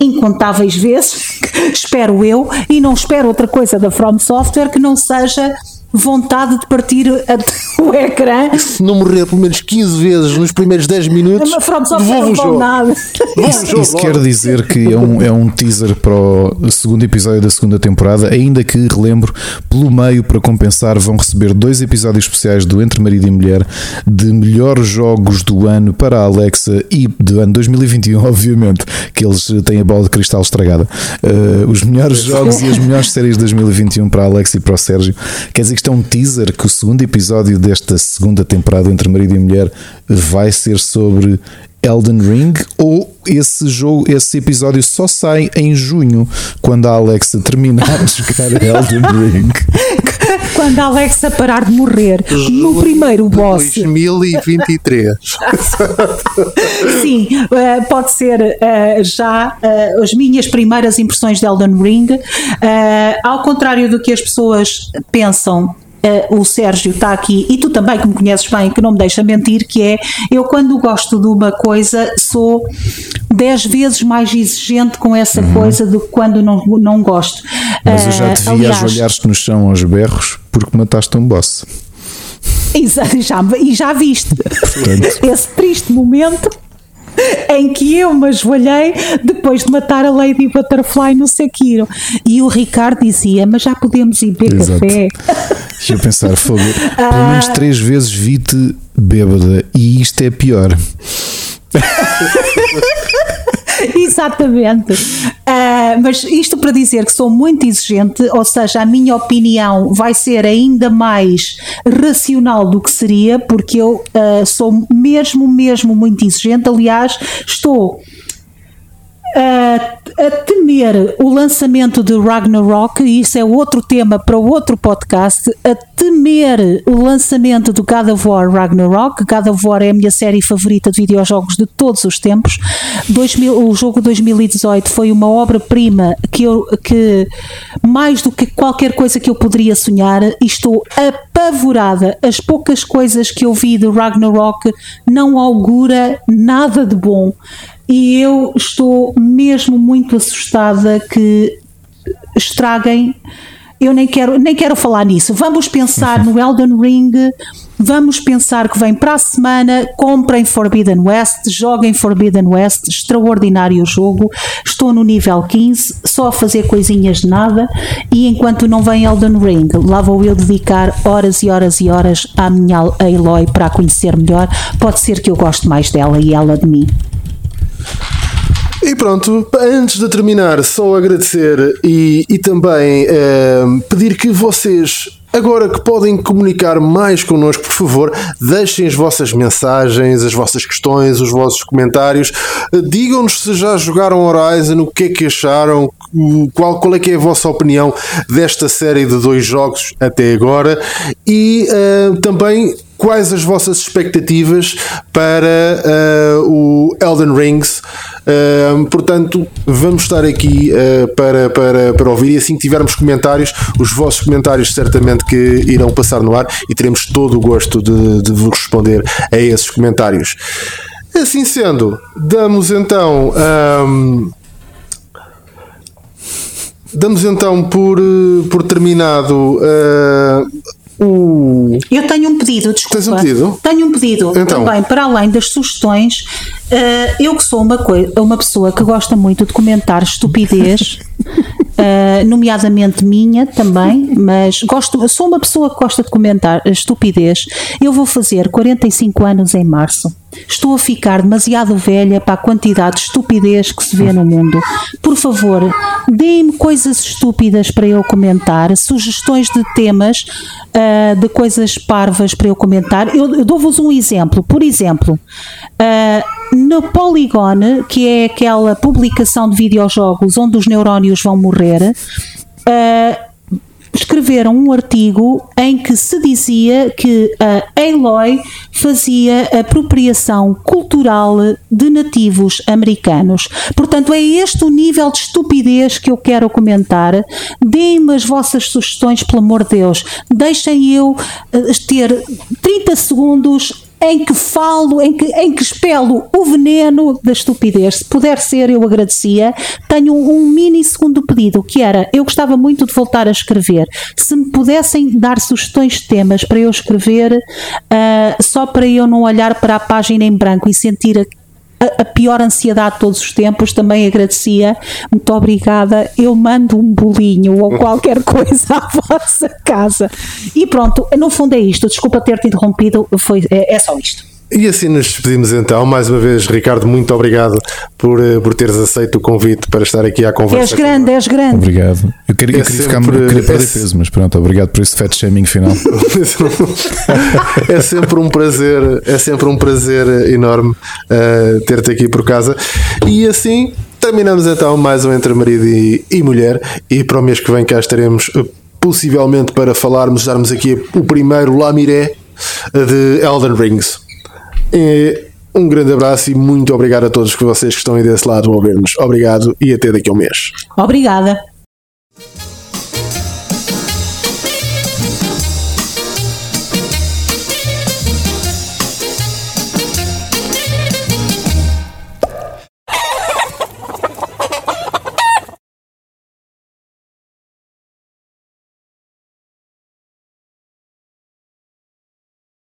incontáveis vezes, espero eu, e não espero outra coisa da From Software que não seja vontade de partir o ecrã. Se não morrer pelo menos 15 vezes nos primeiros 10 minutos, devolvo o jogo. Nada. Isso, isso quer dizer que é um, é um teaser para o segundo episódio da segunda temporada, ainda que, relembro, pelo meio, para compensar, vão receber dois episódios especiais do Entre Marido e Mulher de melhores jogos do ano para a Alexa e do ano 2021, obviamente, que eles têm a bola de cristal estragada. Uh, os melhores jogos e as melhores séries de 2021 para a Alexa e para o Sérgio. Quer dizer que isto é um teaser que o segundo episódio desta segunda temporada entre marido e mulher vai ser sobre Elden Ring ou esse jogo, esse episódio só sai em junho quando a Alexa terminar de jogar Elden Ring. Quando a Alexa parar de morrer no primeiro boss. 2023. Sim, uh, pode ser uh, já uh, as minhas primeiras impressões de Elden Ring. ao contrário do que as pessoas pensam, Uh, o Sérgio está aqui e tu também que me conheces bem, que não me deixa mentir, que é eu quando gosto de uma coisa sou dez vezes mais exigente com essa uhum. coisa do que quando não, não gosto. Mas eu já te vi aliás, ajoelhar-te no chão aos berros porque mataste um boss. Exato, já, e já viste Portanto. esse triste momento em que eu me ajoelhei depois de matar a Lady Butterfly no Sekiro. E o Ricardo dizia: Mas já podemos ir beber Exato. café. Deixa eu pensar, fogo. Pelo menos ah. três vezes vi-te bêbada e isto é pior. Exatamente. Uh, mas isto para dizer que sou muito exigente, ou seja, a minha opinião vai ser ainda mais racional do que seria, porque eu uh, sou mesmo, mesmo muito exigente. Aliás, estou a, a temer o lançamento de Ragnarok, e isso é outro tema para outro podcast, a temer o lançamento do God of War Ragnarok. God of War é a minha série favorita de videojogos de todos os tempos. 2000, o jogo 2018 foi uma obra-prima que, eu, que mais do que qualquer coisa que eu poderia sonhar, estou apavorada. As poucas coisas que eu vi de Ragnarok não augura nada de bom e eu estou mesmo muito assustada que estraguem. Eu nem quero, nem quero falar nisso. Vamos pensar no Elden Ring, vamos pensar que vem para a semana. Comprem Forbidden West, joguem Forbidden West, extraordinário jogo. Estou no nível 15, só a fazer coisinhas de nada. E enquanto não vem Elden Ring, lá vou eu dedicar horas e horas e horas à minha Aloy para a conhecer melhor. Pode ser que eu goste mais dela e ela de mim. E pronto, antes de terminar, só agradecer e, e também eh, pedir que vocês Agora que podem comunicar mais connosco, por favor, deixem as vossas mensagens, as vossas questões, os vossos comentários. Digam-nos se já jogaram Horizon, o que é que acharam, qual, qual é que é a vossa opinião desta série de dois jogos até agora e uh, também quais as vossas expectativas para uh, o Elden Rings. Uh, portanto, vamos estar aqui uh, para, para, para ouvir e assim que tivermos comentários, os vossos comentários certamente que irão passar no ar e teremos todo o gosto de, de vos responder a esses comentários. Assim sendo, damos então. Um, damos então por, por terminado uh, Eu tenho um pedido, desculpa. Tens um pedido? Tenho um pedido então. também, para além das sugestões. Uh, eu que sou uma, uma pessoa que gosta muito de comentar estupidez, uh, nomeadamente minha também, mas gosto, sou uma pessoa que gosta de comentar estupidez. Eu vou fazer 45 anos em março. Estou a ficar demasiado velha para a quantidade de estupidez que se vê no mundo. Por favor, deem-me coisas estúpidas para eu comentar, sugestões de temas, uh, de coisas parvas para eu comentar. Eu, eu dou-vos um exemplo. Por exemplo, uh, no Polygon, que é aquela publicação de videojogos onde os neurónios vão morrer, uh, escreveram um artigo em que se dizia que a Aloy fazia apropriação cultural de nativos americanos. Portanto, é este o nível de estupidez que eu quero comentar. Deem-me as vossas sugestões, pelo amor de Deus. Deixem eu eh, ter 30 segundos em que falo, em que, em que espelo o veneno da estupidez. Se puder ser, eu agradecia. Tenho um mini segundo pedido, que era, eu gostava muito de voltar a escrever. Se me pudessem dar sugestões de temas para eu escrever, uh, só para eu não olhar para a página em branco e sentir a, pior ansiedade de todos os tempos, também agradecia. Muito obrigada. Eu mando um bolinho ou qualquer coisa à vossa casa. E pronto, no fundo é isto. Desculpa ter-te interrompido, foi, é, é só isto. E assim nos despedimos então. Mais uma vez, Ricardo, muito obrigado por, eh, por teres aceito o convite para estar aqui à conversa. És grande, és grande. Obrigado. Eu queria, é eu queria, sempre, ficar, eu queria perder é, peso, mas pronto, obrigado por esse fat shaming final. é sempre um prazer, é sempre um prazer enorme uh, ter-te aqui por casa. E assim terminamos então mais um Entre Marido e, e Mulher. E para o mês que vem cá estaremos eh, possivelmente para falarmos, darmos aqui o primeiro Lamiré de Elden Rings. E um grande abraço e muito obrigado a todos que vocês que estão aí desse lado a ouvir-nos. Obrigado e até daqui a um mês. Obrigada.